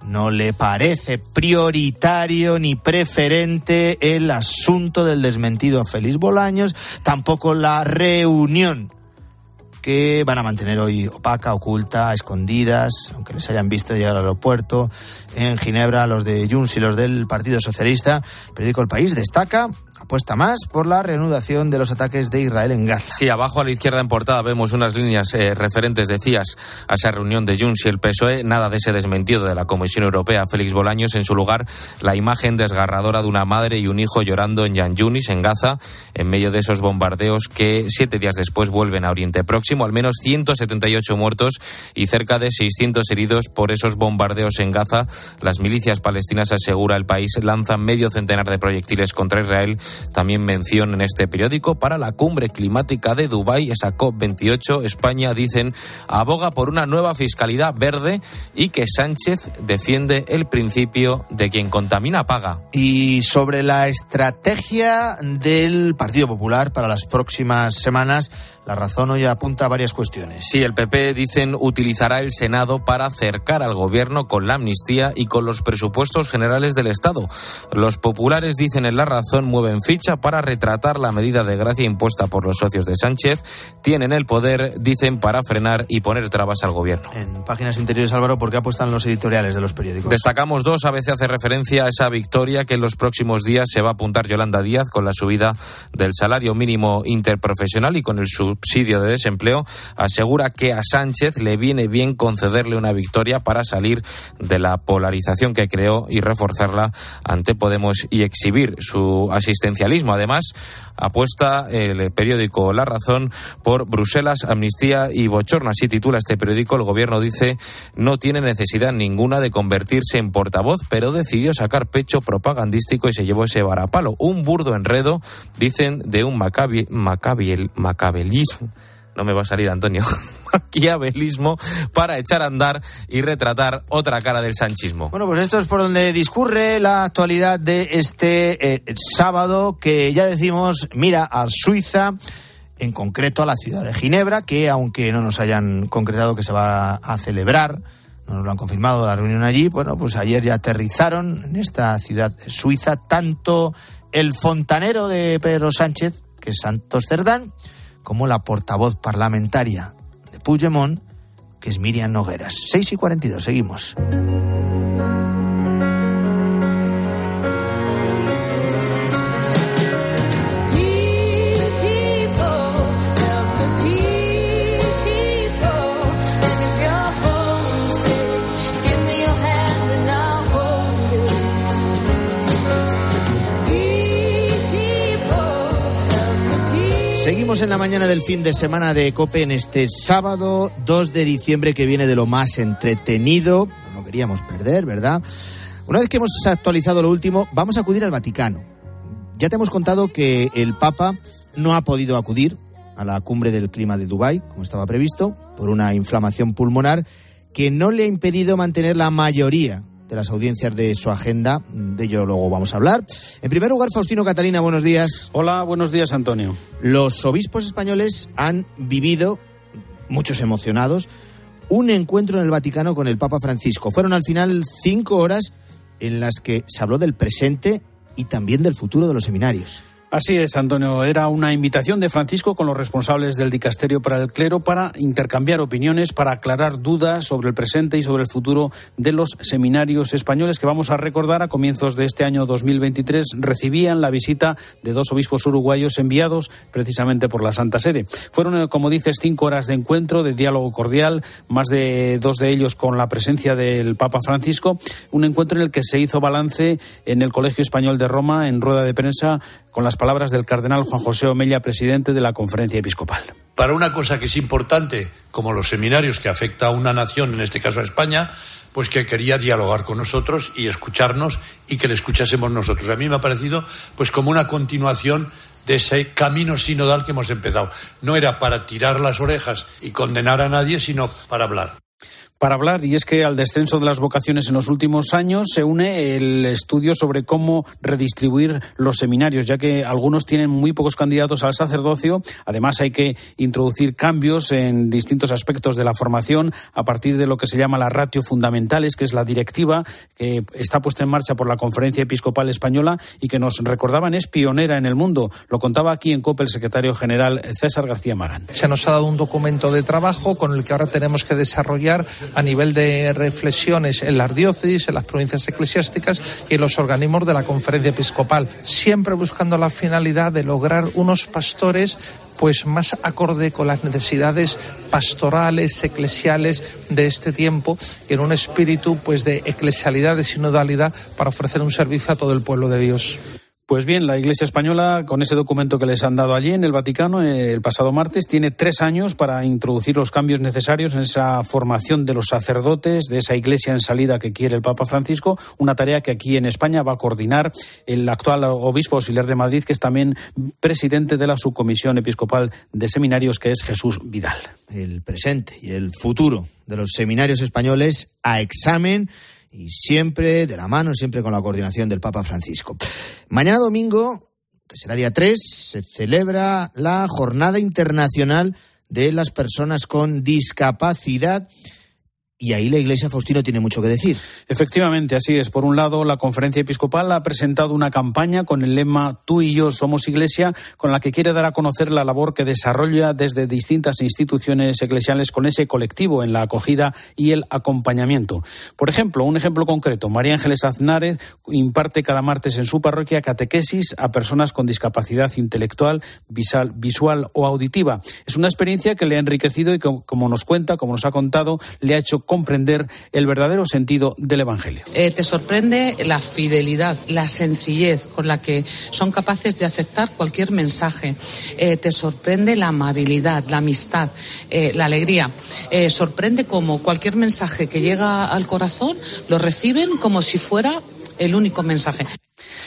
no le parece prioritario ni preferente el asunto del desmentido a Félix Bolaños, tampoco la reunión que van a mantener hoy opaca, oculta, escondidas, aunque les hayan visto llegar al aeropuerto en Ginebra, los de Junts y los del Partido Socialista. El periódico El País destaca apuesta más por la reanudación de los ataques de Israel en Gaza. Sí, abajo a la izquierda en portada vemos unas líneas eh, referentes, decías, a esa reunión de Junts y el PSOE. Nada de ese desmentido de la Comisión Europea, Félix Bolaños. En su lugar, la imagen desgarradora de una madre y un hijo llorando en Yan Yunis, en Gaza, en medio de esos bombardeos que siete días después vuelven a Oriente Próximo. Al menos 178 muertos y cerca de 600 heridos por esos bombardeos en Gaza. Las milicias palestinas, asegura el país, lanzan medio centenar de proyectiles contra Israel también mención en este periódico para la cumbre climática de Dubái, esa COP28. España, dicen, aboga por una nueva fiscalidad verde y que Sánchez defiende el principio de quien contamina paga. Y sobre la estrategia del Partido Popular para las próximas semanas, la razón hoy apunta a varias cuestiones. Sí, el PP, dicen, utilizará el Senado para acercar al gobierno con la amnistía y con los presupuestos generales del Estado. Los populares, dicen en la razón, mueven ficha para retratar la medida de gracia impuesta por los socios de Sánchez. Tienen el poder, dicen, para frenar y poner trabas al gobierno. En páginas interiores, Álvaro, ¿por qué apuestan los editoriales de los periódicos? Destacamos dos. A veces hace referencia a esa victoria que en los próximos días se va a apuntar Yolanda Díaz con la subida del salario mínimo interprofesional y con el subsidio de desempleo. Asegura que a Sánchez le viene bien concederle una victoria para salir de la polarización que creó y reforzarla ante Podemos y exhibir su asistencialismo. Además, apuesta el periódico La Razón por Bruselas, amnistía y bochorno. Así titula este periódico. El gobierno dice no tiene necesidad ninguna de convertirse en portavoz, pero decidió sacar pecho propagandístico y se llevó ese varapalo. Un burdo enredo, dicen, de un macabi, macabiel, No me va a salir, Antonio. maquiavelismo para echar a andar y retratar otra cara del sanchismo. Bueno, pues esto es por donde discurre la actualidad de este eh, sábado que ya decimos mira a Suiza en concreto a la ciudad de Ginebra, que aunque no nos hayan concretado que se va a celebrar, no nos lo han confirmado la reunión allí, bueno, pues ayer ya aterrizaron en esta ciudad suiza tanto el fontanero de Pedro Sánchez, que es Santos Cerdán, como la portavoz parlamentaria de Puigdemont, que es Miriam Nogueras. 6 y 42, seguimos. En la mañana del fin de semana de COPE en este sábado 2 de diciembre que viene de lo más entretenido. No queríamos perder, ¿verdad? Una vez que hemos actualizado lo último, vamos a acudir al Vaticano. Ya te hemos contado que el Papa no ha podido acudir a la cumbre del clima de Dubái, como estaba previsto, por una inflamación pulmonar que no le ha impedido mantener la mayoría de las audiencias de su agenda. De ello luego vamos a hablar. En primer lugar, Faustino Catalina, buenos días. Hola, buenos días, Antonio. Los obispos españoles han vivido, muchos emocionados, un encuentro en el Vaticano con el Papa Francisco. Fueron al final cinco horas en las que se habló del presente y también del futuro de los seminarios. Así es, Antonio. Era una invitación de Francisco con los responsables del dicasterio para el clero para intercambiar opiniones, para aclarar dudas sobre el presente y sobre el futuro de los seminarios españoles que vamos a recordar a comienzos de este año 2023 recibían la visita de dos obispos uruguayos enviados precisamente por la Santa Sede. Fueron, eh, como dices, cinco horas de encuentro, de diálogo cordial, más de dos de ellos con la presencia del Papa Francisco, un encuentro en el que se hizo balance en el Colegio Español de Roma en rueda de prensa con las palabras del cardenal Juan José Omella, presidente de la conferencia episcopal. Para una cosa que es importante, como los seminarios que afecta a una nación, en este caso a España, pues que quería dialogar con nosotros y escucharnos y que le escuchásemos nosotros. A mí me ha parecido pues como una continuación de ese camino sinodal que hemos empezado. No era para tirar las orejas y condenar a nadie, sino para hablar para hablar y es que al descenso de las vocaciones en los últimos años se une el estudio sobre cómo redistribuir los seminarios, ya que algunos tienen muy pocos candidatos al sacerdocio. Además, hay que introducir cambios en distintos aspectos de la formación a partir de lo que se llama la ratio fundamentales, que es la directiva que está puesta en marcha por la Conferencia Episcopal Española y que nos recordaban es pionera en el mundo. Lo contaba aquí en COPE el secretario general César García Magán. Se nos ha dado un documento de trabajo con el que ahora tenemos que desarrollar a nivel de reflexiones en las diócesis, en las provincias eclesiásticas y en los organismos de la conferencia episcopal, siempre buscando la finalidad de lograr unos pastores pues más acorde con las necesidades pastorales, eclesiales de este tiempo, en un espíritu pues de eclesialidad, de sinodalidad, para ofrecer un servicio a todo el pueblo de Dios. Pues bien, la Iglesia española, con ese documento que les han dado allí en el Vaticano el pasado martes, tiene tres años para introducir los cambios necesarios en esa formación de los sacerdotes, de esa Iglesia en salida que quiere el Papa Francisco, una tarea que aquí en España va a coordinar el actual obispo auxiliar de Madrid, que es también presidente de la subcomisión episcopal de seminarios, que es Jesús Vidal. El presente y el futuro de los seminarios españoles a examen y siempre de la mano, siempre con la coordinación del Papa Francisco. Mañana domingo, que será día 3, se celebra la Jornada Internacional de las Personas con Discapacidad y ahí la Iglesia Faustino tiene mucho que decir. Efectivamente, así es. Por un lado, la Conferencia Episcopal ha presentado una campaña con el lema Tú y yo somos Iglesia, con la que quiere dar a conocer la labor que desarrolla desde distintas instituciones eclesiales con ese colectivo en la acogida y el acompañamiento. Por ejemplo, un ejemplo concreto, María Ángeles Aznárez imparte cada martes en su parroquia catequesis a personas con discapacidad intelectual, visual, visual o auditiva. Es una experiencia que le ha enriquecido y, como nos cuenta, como nos ha contado, le ha hecho comprender el verdadero sentido del Evangelio. Eh, te sorprende la fidelidad, la sencillez con la que son capaces de aceptar cualquier mensaje. Eh, te sorprende la amabilidad, la amistad, eh, la alegría. sorprende como cualquier mensaje que llega al corazón lo reciben como si fuera el único mensaje.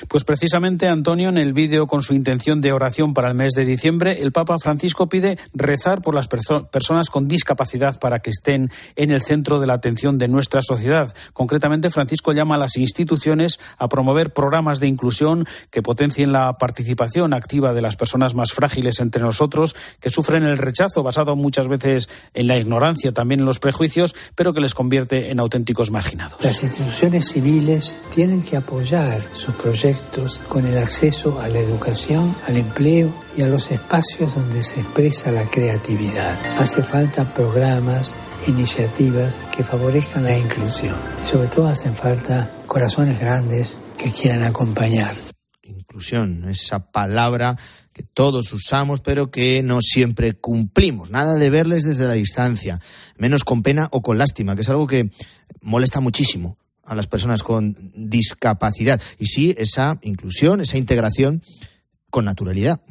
Pues precisamente, Antonio, en el vídeo con su intención de oración para el mes de diciembre, el Papa Francisco pide rezar por las personas con discapacidad para que estén en el centro de la atención de nuestra sociedad. Concretamente, Francisco llama a las instituciones a promover programas de inclusión que potencien la participación activa de las personas más frágiles entre nosotros, que sufren el rechazo basado muchas veces en la ignorancia, también en los prejuicios, pero que les convierte en auténticos marginados. Las instituciones civiles tienen que apoyar sus proyectos con el acceso a la educación, al empleo y a los espacios donde se expresa la creatividad. Hace falta programas, iniciativas que favorezcan la inclusión. Y sobre todo hacen falta corazones grandes que quieran acompañar. Inclusión, esa palabra que todos usamos pero que no siempre cumplimos. Nada de verles desde la distancia, menos con pena o con lástima, que es algo que molesta muchísimo a las personas con discapacidad. Y sí, esa inclusión, esa integración con naturalidad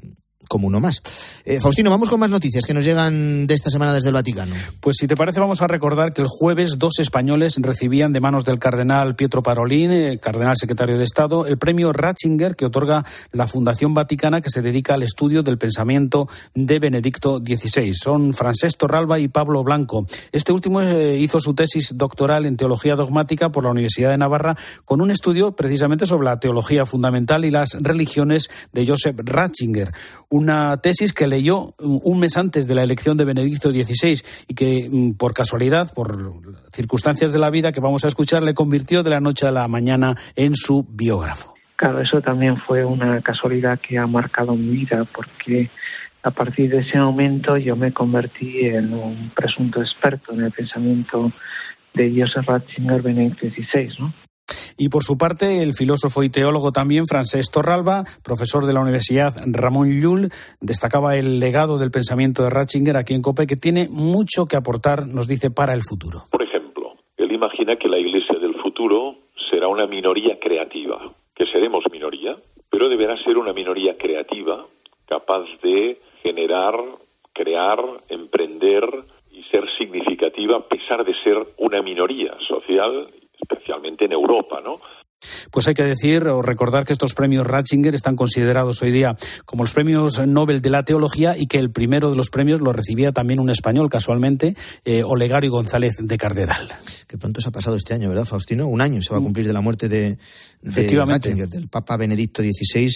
como uno más. Eh, Faustino, vamos con más noticias que nos llegan de esta semana desde el Vaticano. Pues si te parece, vamos a recordar que el jueves dos españoles recibían de manos del cardenal Pietro Parolín, eh, cardenal secretario de Estado, el premio Ratzinger que otorga la Fundación Vaticana que se dedica al estudio del pensamiento de Benedicto XVI. Son Francés Torralba y Pablo Blanco. Este último eh, hizo su tesis doctoral en teología dogmática por la Universidad de Navarra con un estudio precisamente sobre la teología fundamental y las religiones de Joseph Ratzinger una tesis que leyó un mes antes de la elección de Benedicto XVI y que, mm, por casualidad, por circunstancias de la vida que vamos a escuchar, le convirtió de la noche a la mañana en su biógrafo. Claro, eso también fue una casualidad que ha marcado mi vida porque a partir de ese momento yo me convertí en un presunto experto en el pensamiento de Joseph Ratzinger Benedicto XVI, ¿no? Y por su parte, el filósofo y teólogo también, Francés Torralba, profesor de la Universidad Ramón Llull, destacaba el legado del pensamiento de Ratzinger aquí en COPE, que tiene mucho que aportar, nos dice, para el futuro. Por ejemplo, él imagina que la Iglesia del futuro será una minoría creativa, que seremos minoría, pero deberá ser una minoría creativa, capaz de generar, crear, emprender y ser significativa a pesar de ser una minoría social especialmente en Europa, ¿no? Pues hay que decir o recordar que estos premios Ratzinger están considerados hoy día como los premios Nobel de la teología y que el primero de los premios lo recibía también un español, casualmente, eh, Olegario González de Cardedal. Que pronto se ha pasado este año, ¿verdad, Faustino? Un año se va a cumplir de la muerte de, de Ratzinger, del Papa Benedicto XVI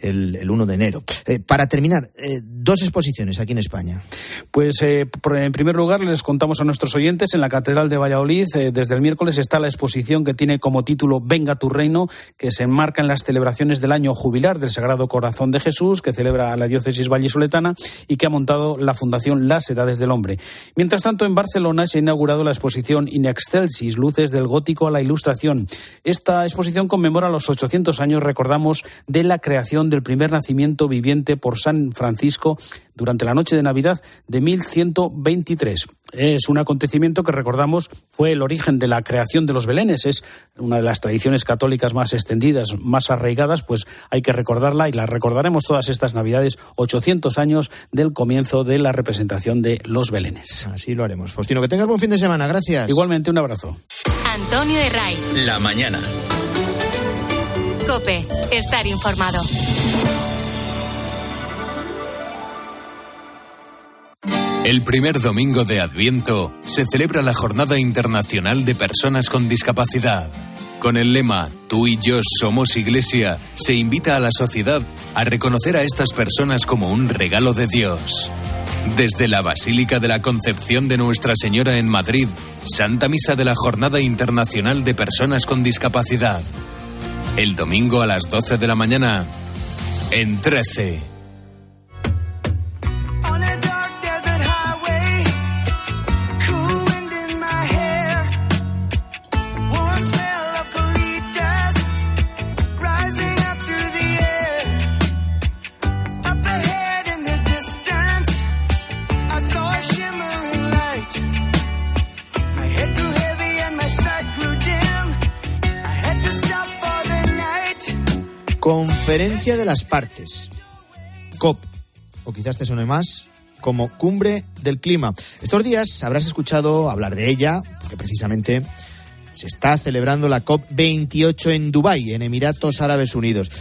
el, el 1 de enero. Eh, para terminar, eh, dos exposiciones aquí en España. Pues eh, en primer lugar les contamos a nuestros oyentes en la Catedral de Valladolid desde el miércoles está la exposición que tiene como título Venga tu reino, que se enmarca en las celebraciones del año jubilar del Sagrado Corazón de Jesús que celebra la diócesis vallisoletana y que ha montado la Fundación Las Edades del Hombre. Mientras tanto, en Barcelona se ha inaugurado la exposición In Excelsis, Luces del Gótico a la Ilustración. Esta exposición conmemora los 800 años, recordamos, de la creación celebración del primer nacimiento viviente por San Francisco durante la noche de Navidad de 1123. Es un acontecimiento que recordamos fue el origen de la creación de los belenes. Es una de las tradiciones católicas más extendidas, más arraigadas, pues hay que recordarla y la recordaremos todas estas Navidades, 800 años del comienzo de la representación de los belenes. Así lo haremos. Faustino, que tengas buen fin de semana. Gracias. Igualmente, un abrazo. Antonio de Ray. La mañana. Cope, estar informado. El primer domingo de Adviento se celebra la Jornada Internacional de Personas con Discapacidad. Con el lema Tú y yo somos Iglesia, se invita a la sociedad a reconocer a estas personas como un regalo de Dios. Desde la Basílica de la Concepción de Nuestra Señora en Madrid, Santa Misa de la Jornada Internacional de Personas con Discapacidad. El domingo a las 12 de la mañana, en 13. Conferencia de las partes. COP, o quizás te suene más, como Cumbre del Clima. Estos días habrás escuchado hablar de ella, porque precisamente se está celebrando la COP 28 en Dubái, en Emiratos Árabes Unidos.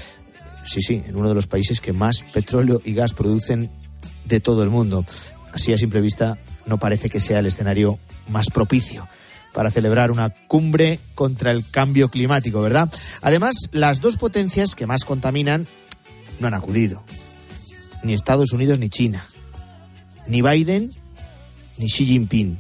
Sí, sí, en uno de los países que más petróleo y gas producen de todo el mundo. Así a simple vista no parece que sea el escenario más propicio para celebrar una cumbre contra el cambio climático, ¿verdad? Además, las dos potencias que más contaminan no han acudido. Ni Estados Unidos ni China. Ni Biden ni Xi Jinping.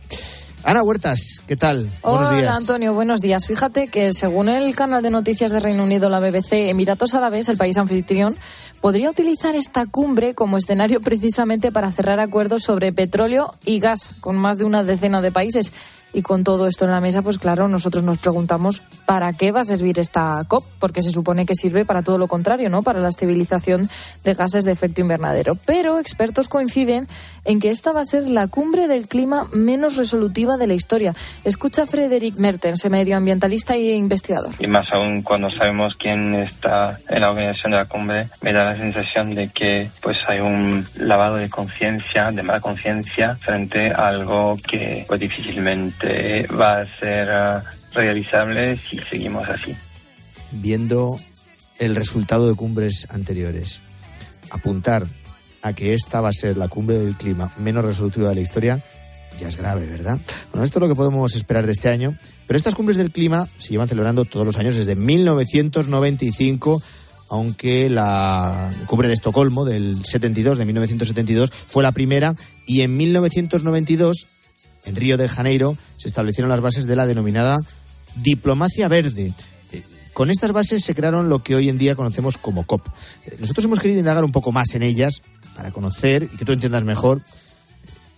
Ana Huertas, ¿qué tal? Buenos Hola, Antonio, buenos días. Fíjate que según el canal de noticias de Reino Unido, la BBC, Emiratos Árabes, el país anfitrión, podría utilizar esta cumbre como escenario precisamente para cerrar acuerdos sobre petróleo y gas con más de una decena de países. Y con todo esto en la mesa, pues claro, nosotros nos preguntamos para qué va a servir esta COP, porque se supone que sirve para todo lo contrario, ¿no? Para la estabilización de gases de efecto invernadero. Pero expertos coinciden en que esta va a ser la cumbre del clima menos resolutiva de la historia. Escucha a Frederick Mertens, medioambientalista e investigador. Y más aún cuando sabemos quién está en la organización de la cumbre, me da la sensación de que pues hay un lavado de conciencia, de mala conciencia, frente a algo que pues difícilmente va a ser ah, realizable si seguimos así. Viendo el resultado de cumbres anteriores, apuntar a que esta va a ser la cumbre del clima menos resolutiva de la historia, ya es grave, ¿verdad? Bueno, esto es lo que podemos esperar de este año, pero estas cumbres del clima se llevan celebrando todos los años desde 1995 aunque la cumbre de Estocolmo del 72, de 1972, fue la primera, y en 1992 en Río de Janeiro se establecieron las bases de la denominada diplomacia verde. Eh, con estas bases se crearon lo que hoy en día conocemos como COP. Eh, nosotros hemos querido indagar un poco más en ellas para conocer y que tú entiendas mejor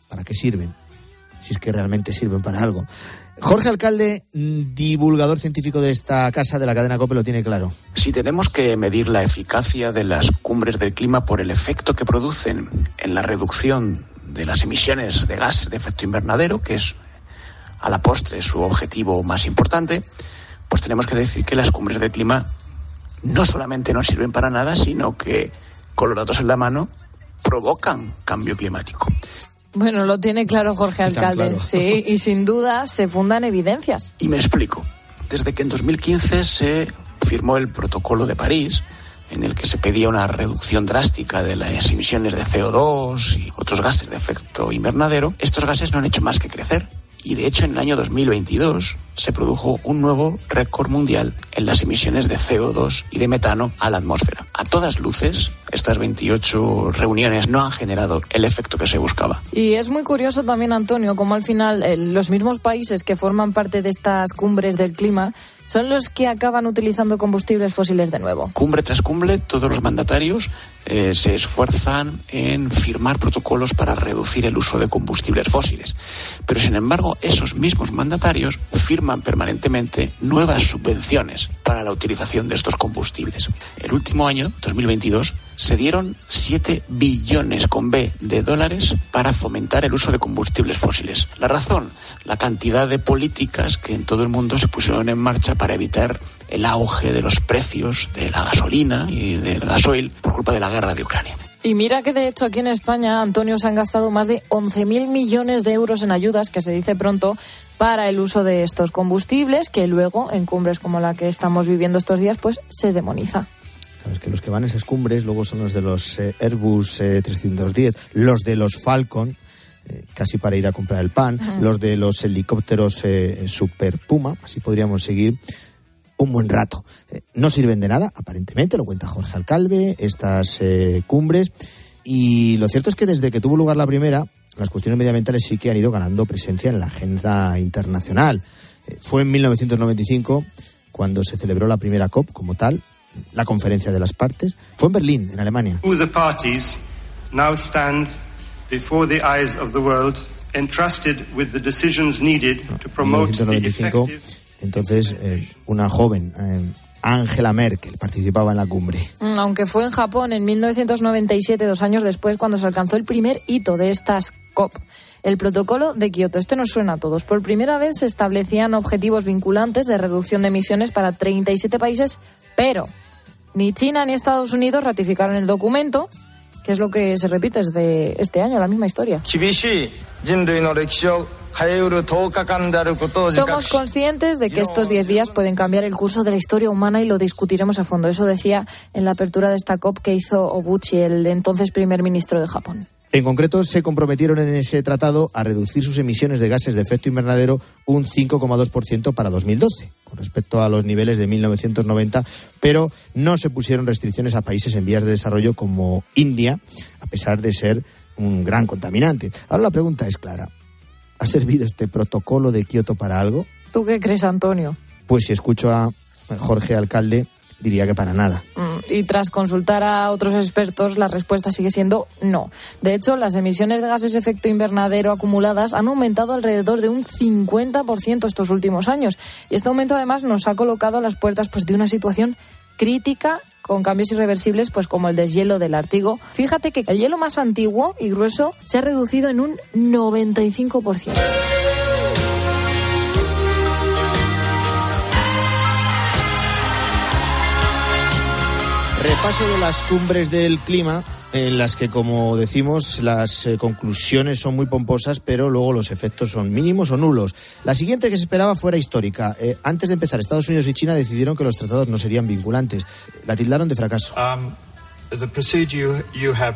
para qué sirven, si es que realmente sirven para algo. Jorge Alcalde, mm, divulgador científico de esta casa de la cadena COPE, lo tiene claro. Si tenemos que medir la eficacia de las cumbres del clima por el efecto que producen en la reducción de las emisiones de gases de efecto invernadero, que es a la postre su objetivo más importante, pues tenemos que decir que las cumbres del clima no solamente no sirven para nada, sino que, con los datos en la mano, provocan cambio climático. Bueno, lo tiene claro Jorge Alcalde, sí, y sin duda se fundan evidencias. Y me explico. Desde que en 2015 se firmó el Protocolo de París, en el que se pedía una reducción drástica de las emisiones de CO2 y otros gases de efecto invernadero, estos gases no han hecho más que crecer. Y de hecho en el año 2022 se produjo un nuevo récord mundial en las emisiones de CO2 y de metano a la atmósfera. A todas luces, estas 28 reuniones no han generado el efecto que se buscaba. Y es muy curioso también, Antonio, como al final eh, los mismos países que forman parte de estas cumbres del clima son los que acaban utilizando combustibles fósiles de nuevo. Cumbre tras cumbre, todos los mandatarios eh, se esfuerzan en firmar protocolos para reducir el uso de combustibles fósiles. Pero, sin embargo, esos mismos mandatarios firman permanentemente nuevas subvenciones para la utilización de estos combustibles. El último año, 2022, se dieron 7 billones con B de dólares para fomentar el uso de combustibles fósiles. La razón, la cantidad de políticas que en todo el mundo se pusieron en marcha para evitar el auge de los precios de la gasolina y del gasoil por culpa de la guerra de Ucrania. Y mira que de hecho aquí en España, Antonio, se han gastado más de 11.000 millones de euros en ayudas, que se dice pronto, para el uso de estos combustibles, que luego en cumbres como la que estamos viviendo estos días, pues se demoniza. Sabes que los que van a esas cumbres luego son los de los eh, Airbus 310, eh, los de los Falcon, eh, casi para ir a comprar el pan, los de los helicópteros Super Puma, así podríamos seguir un buen rato. no sirven de nada, aparentemente, lo cuenta Jorge Alcalde, estas cumbres. Y lo cierto es que desde que tuvo lugar la primera, las cuestiones medioambientales sí que han ido ganando presencia en la agenda internacional. fue en 1995 cuando se celebró la primera COP como tal, la conferencia de las partes. Fue en Berlín, en Alemania. The parties now stand before the eyes of the world, entrusted with the decisions needed to promote the effective... Entonces, eh, una joven, eh, Angela Merkel, participaba en la cumbre. Mm, aunque fue en Japón en 1997, dos años después, cuando se alcanzó el primer hito de estas COP. El protocolo de Kioto, este nos suena a todos. Por primera vez se establecían objetivos vinculantes de reducción de emisiones para 37 países, pero ni China ni Estados Unidos ratificaron el documento, que es lo que se repite desde este año, la misma historia. Somos conscientes de que estos 10 días pueden cambiar el curso de la historia humana y lo discutiremos a fondo. Eso decía en la apertura de esta COP que hizo Obuchi, el entonces primer ministro de Japón. En concreto, se comprometieron en ese tratado a reducir sus emisiones de gases de efecto invernadero un 5,2% para 2012, con respecto a los niveles de 1990, pero no se pusieron restricciones a países en vías de desarrollo como India, a pesar de ser un gran contaminante. Ahora la pregunta es clara. ¿Ha servido este protocolo de Kioto para algo? ¿Tú qué crees, Antonio? Pues si escucho a Jorge Alcalde, diría que para nada. Mm, y tras consultar a otros expertos, la respuesta sigue siendo no. De hecho, las emisiones de gases de efecto invernadero acumuladas han aumentado alrededor de un 50% estos últimos años. Y este aumento además nos ha colocado a las puertas pues, de una situación crítica con cambios irreversibles pues como el deshielo del Ártico. Fíjate que el hielo más antiguo y grueso se ha reducido en un 95%. Repaso de las cumbres del clima en las que, como decimos, las eh, conclusiones son muy pomposas, pero luego los efectos son mínimos o nulos. La siguiente que se esperaba fuera histórica. Eh, antes de empezar, Estados Unidos y China decidieron que los tratados no serían vinculantes. La tildaron de fracaso. Um, the procedure you have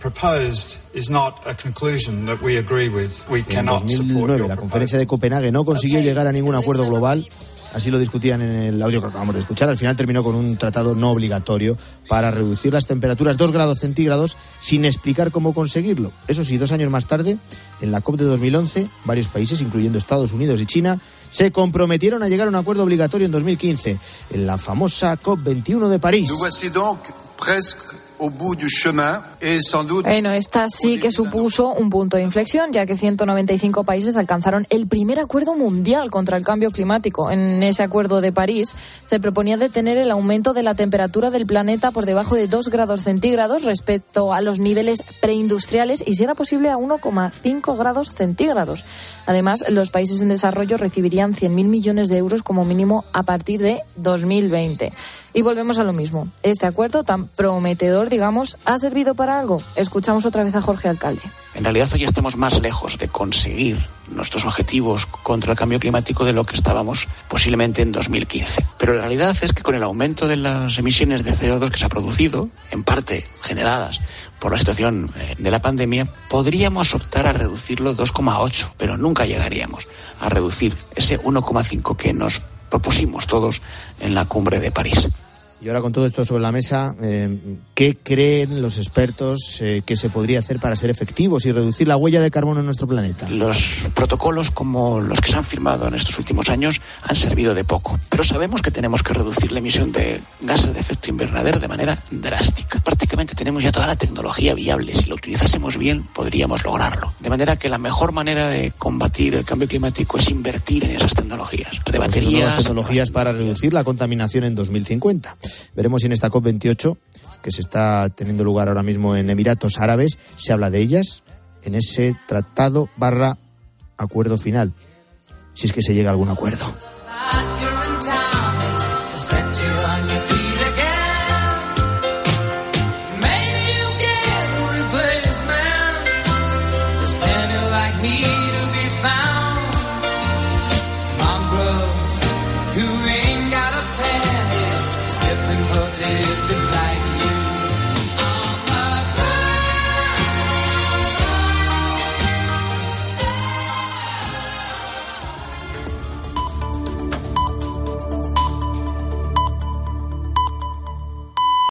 proposed is not a conclusion that we agree with. We en 2009, la conferencia de Copenhague no consiguió llegar a ningún acuerdo global Así lo discutían en el audio que acabamos de escuchar. Al final terminó con un tratado no obligatorio para reducir las temperaturas 2 grados centígrados sin explicar cómo conseguirlo. Eso sí, dos años más tarde, en la COP de 2011, varios países, incluyendo Estados Unidos y China, se comprometieron a llegar a un acuerdo obligatorio en 2015, en la famosa COP 21 de París. Bueno, esta sí que supuso un punto de inflexión, ya que 195 países alcanzaron el primer acuerdo mundial contra el cambio climático. En ese acuerdo de París se proponía detener el aumento de la temperatura del planeta por debajo de 2 grados centígrados respecto a los niveles preindustriales y, si era posible, a 1,5 grados centígrados. Además, los países en desarrollo recibirían 100.000 millones de euros como mínimo a partir de 2020. Y volvemos a lo mismo. Este acuerdo tan prometedor, digamos, ha servido para algo. Escuchamos otra vez a Jorge Alcalde. En realidad hoy estamos más lejos de conseguir nuestros objetivos contra el cambio climático de lo que estábamos posiblemente en 2015. Pero la realidad es que con el aumento de las emisiones de CO2 que se ha producido, en parte generadas por la situación eh, de la pandemia, podríamos optar a reducirlo 2,8, pero nunca llegaríamos a reducir ese 1,5 que nos propusimos todos en la cumbre de París. Y ahora con todo esto sobre la mesa, eh, ¿qué creen los expertos eh, que se podría hacer para ser efectivos y reducir la huella de carbono en nuestro planeta? Los protocolos como los que se han firmado en estos últimos años han servido de poco, pero sabemos que tenemos que reducir la emisión de gases de efecto invernadero de manera drástica. Prácticamente tenemos ya toda la tecnología viable. Si lo utilizásemos bien, podríamos lograrlo. De manera que la mejor manera de combatir el cambio climático es invertir en esas tecnologías. De Pues baterías. nuevas tecnologías para reducir la contaminación en 2050. Veremos si en esta COP28, que se está teniendo lugar ahora mismo en Emiratos Árabes, se habla de ellas en ese tratado barra acuerdo final. Si es que se llega a algún acuerdo.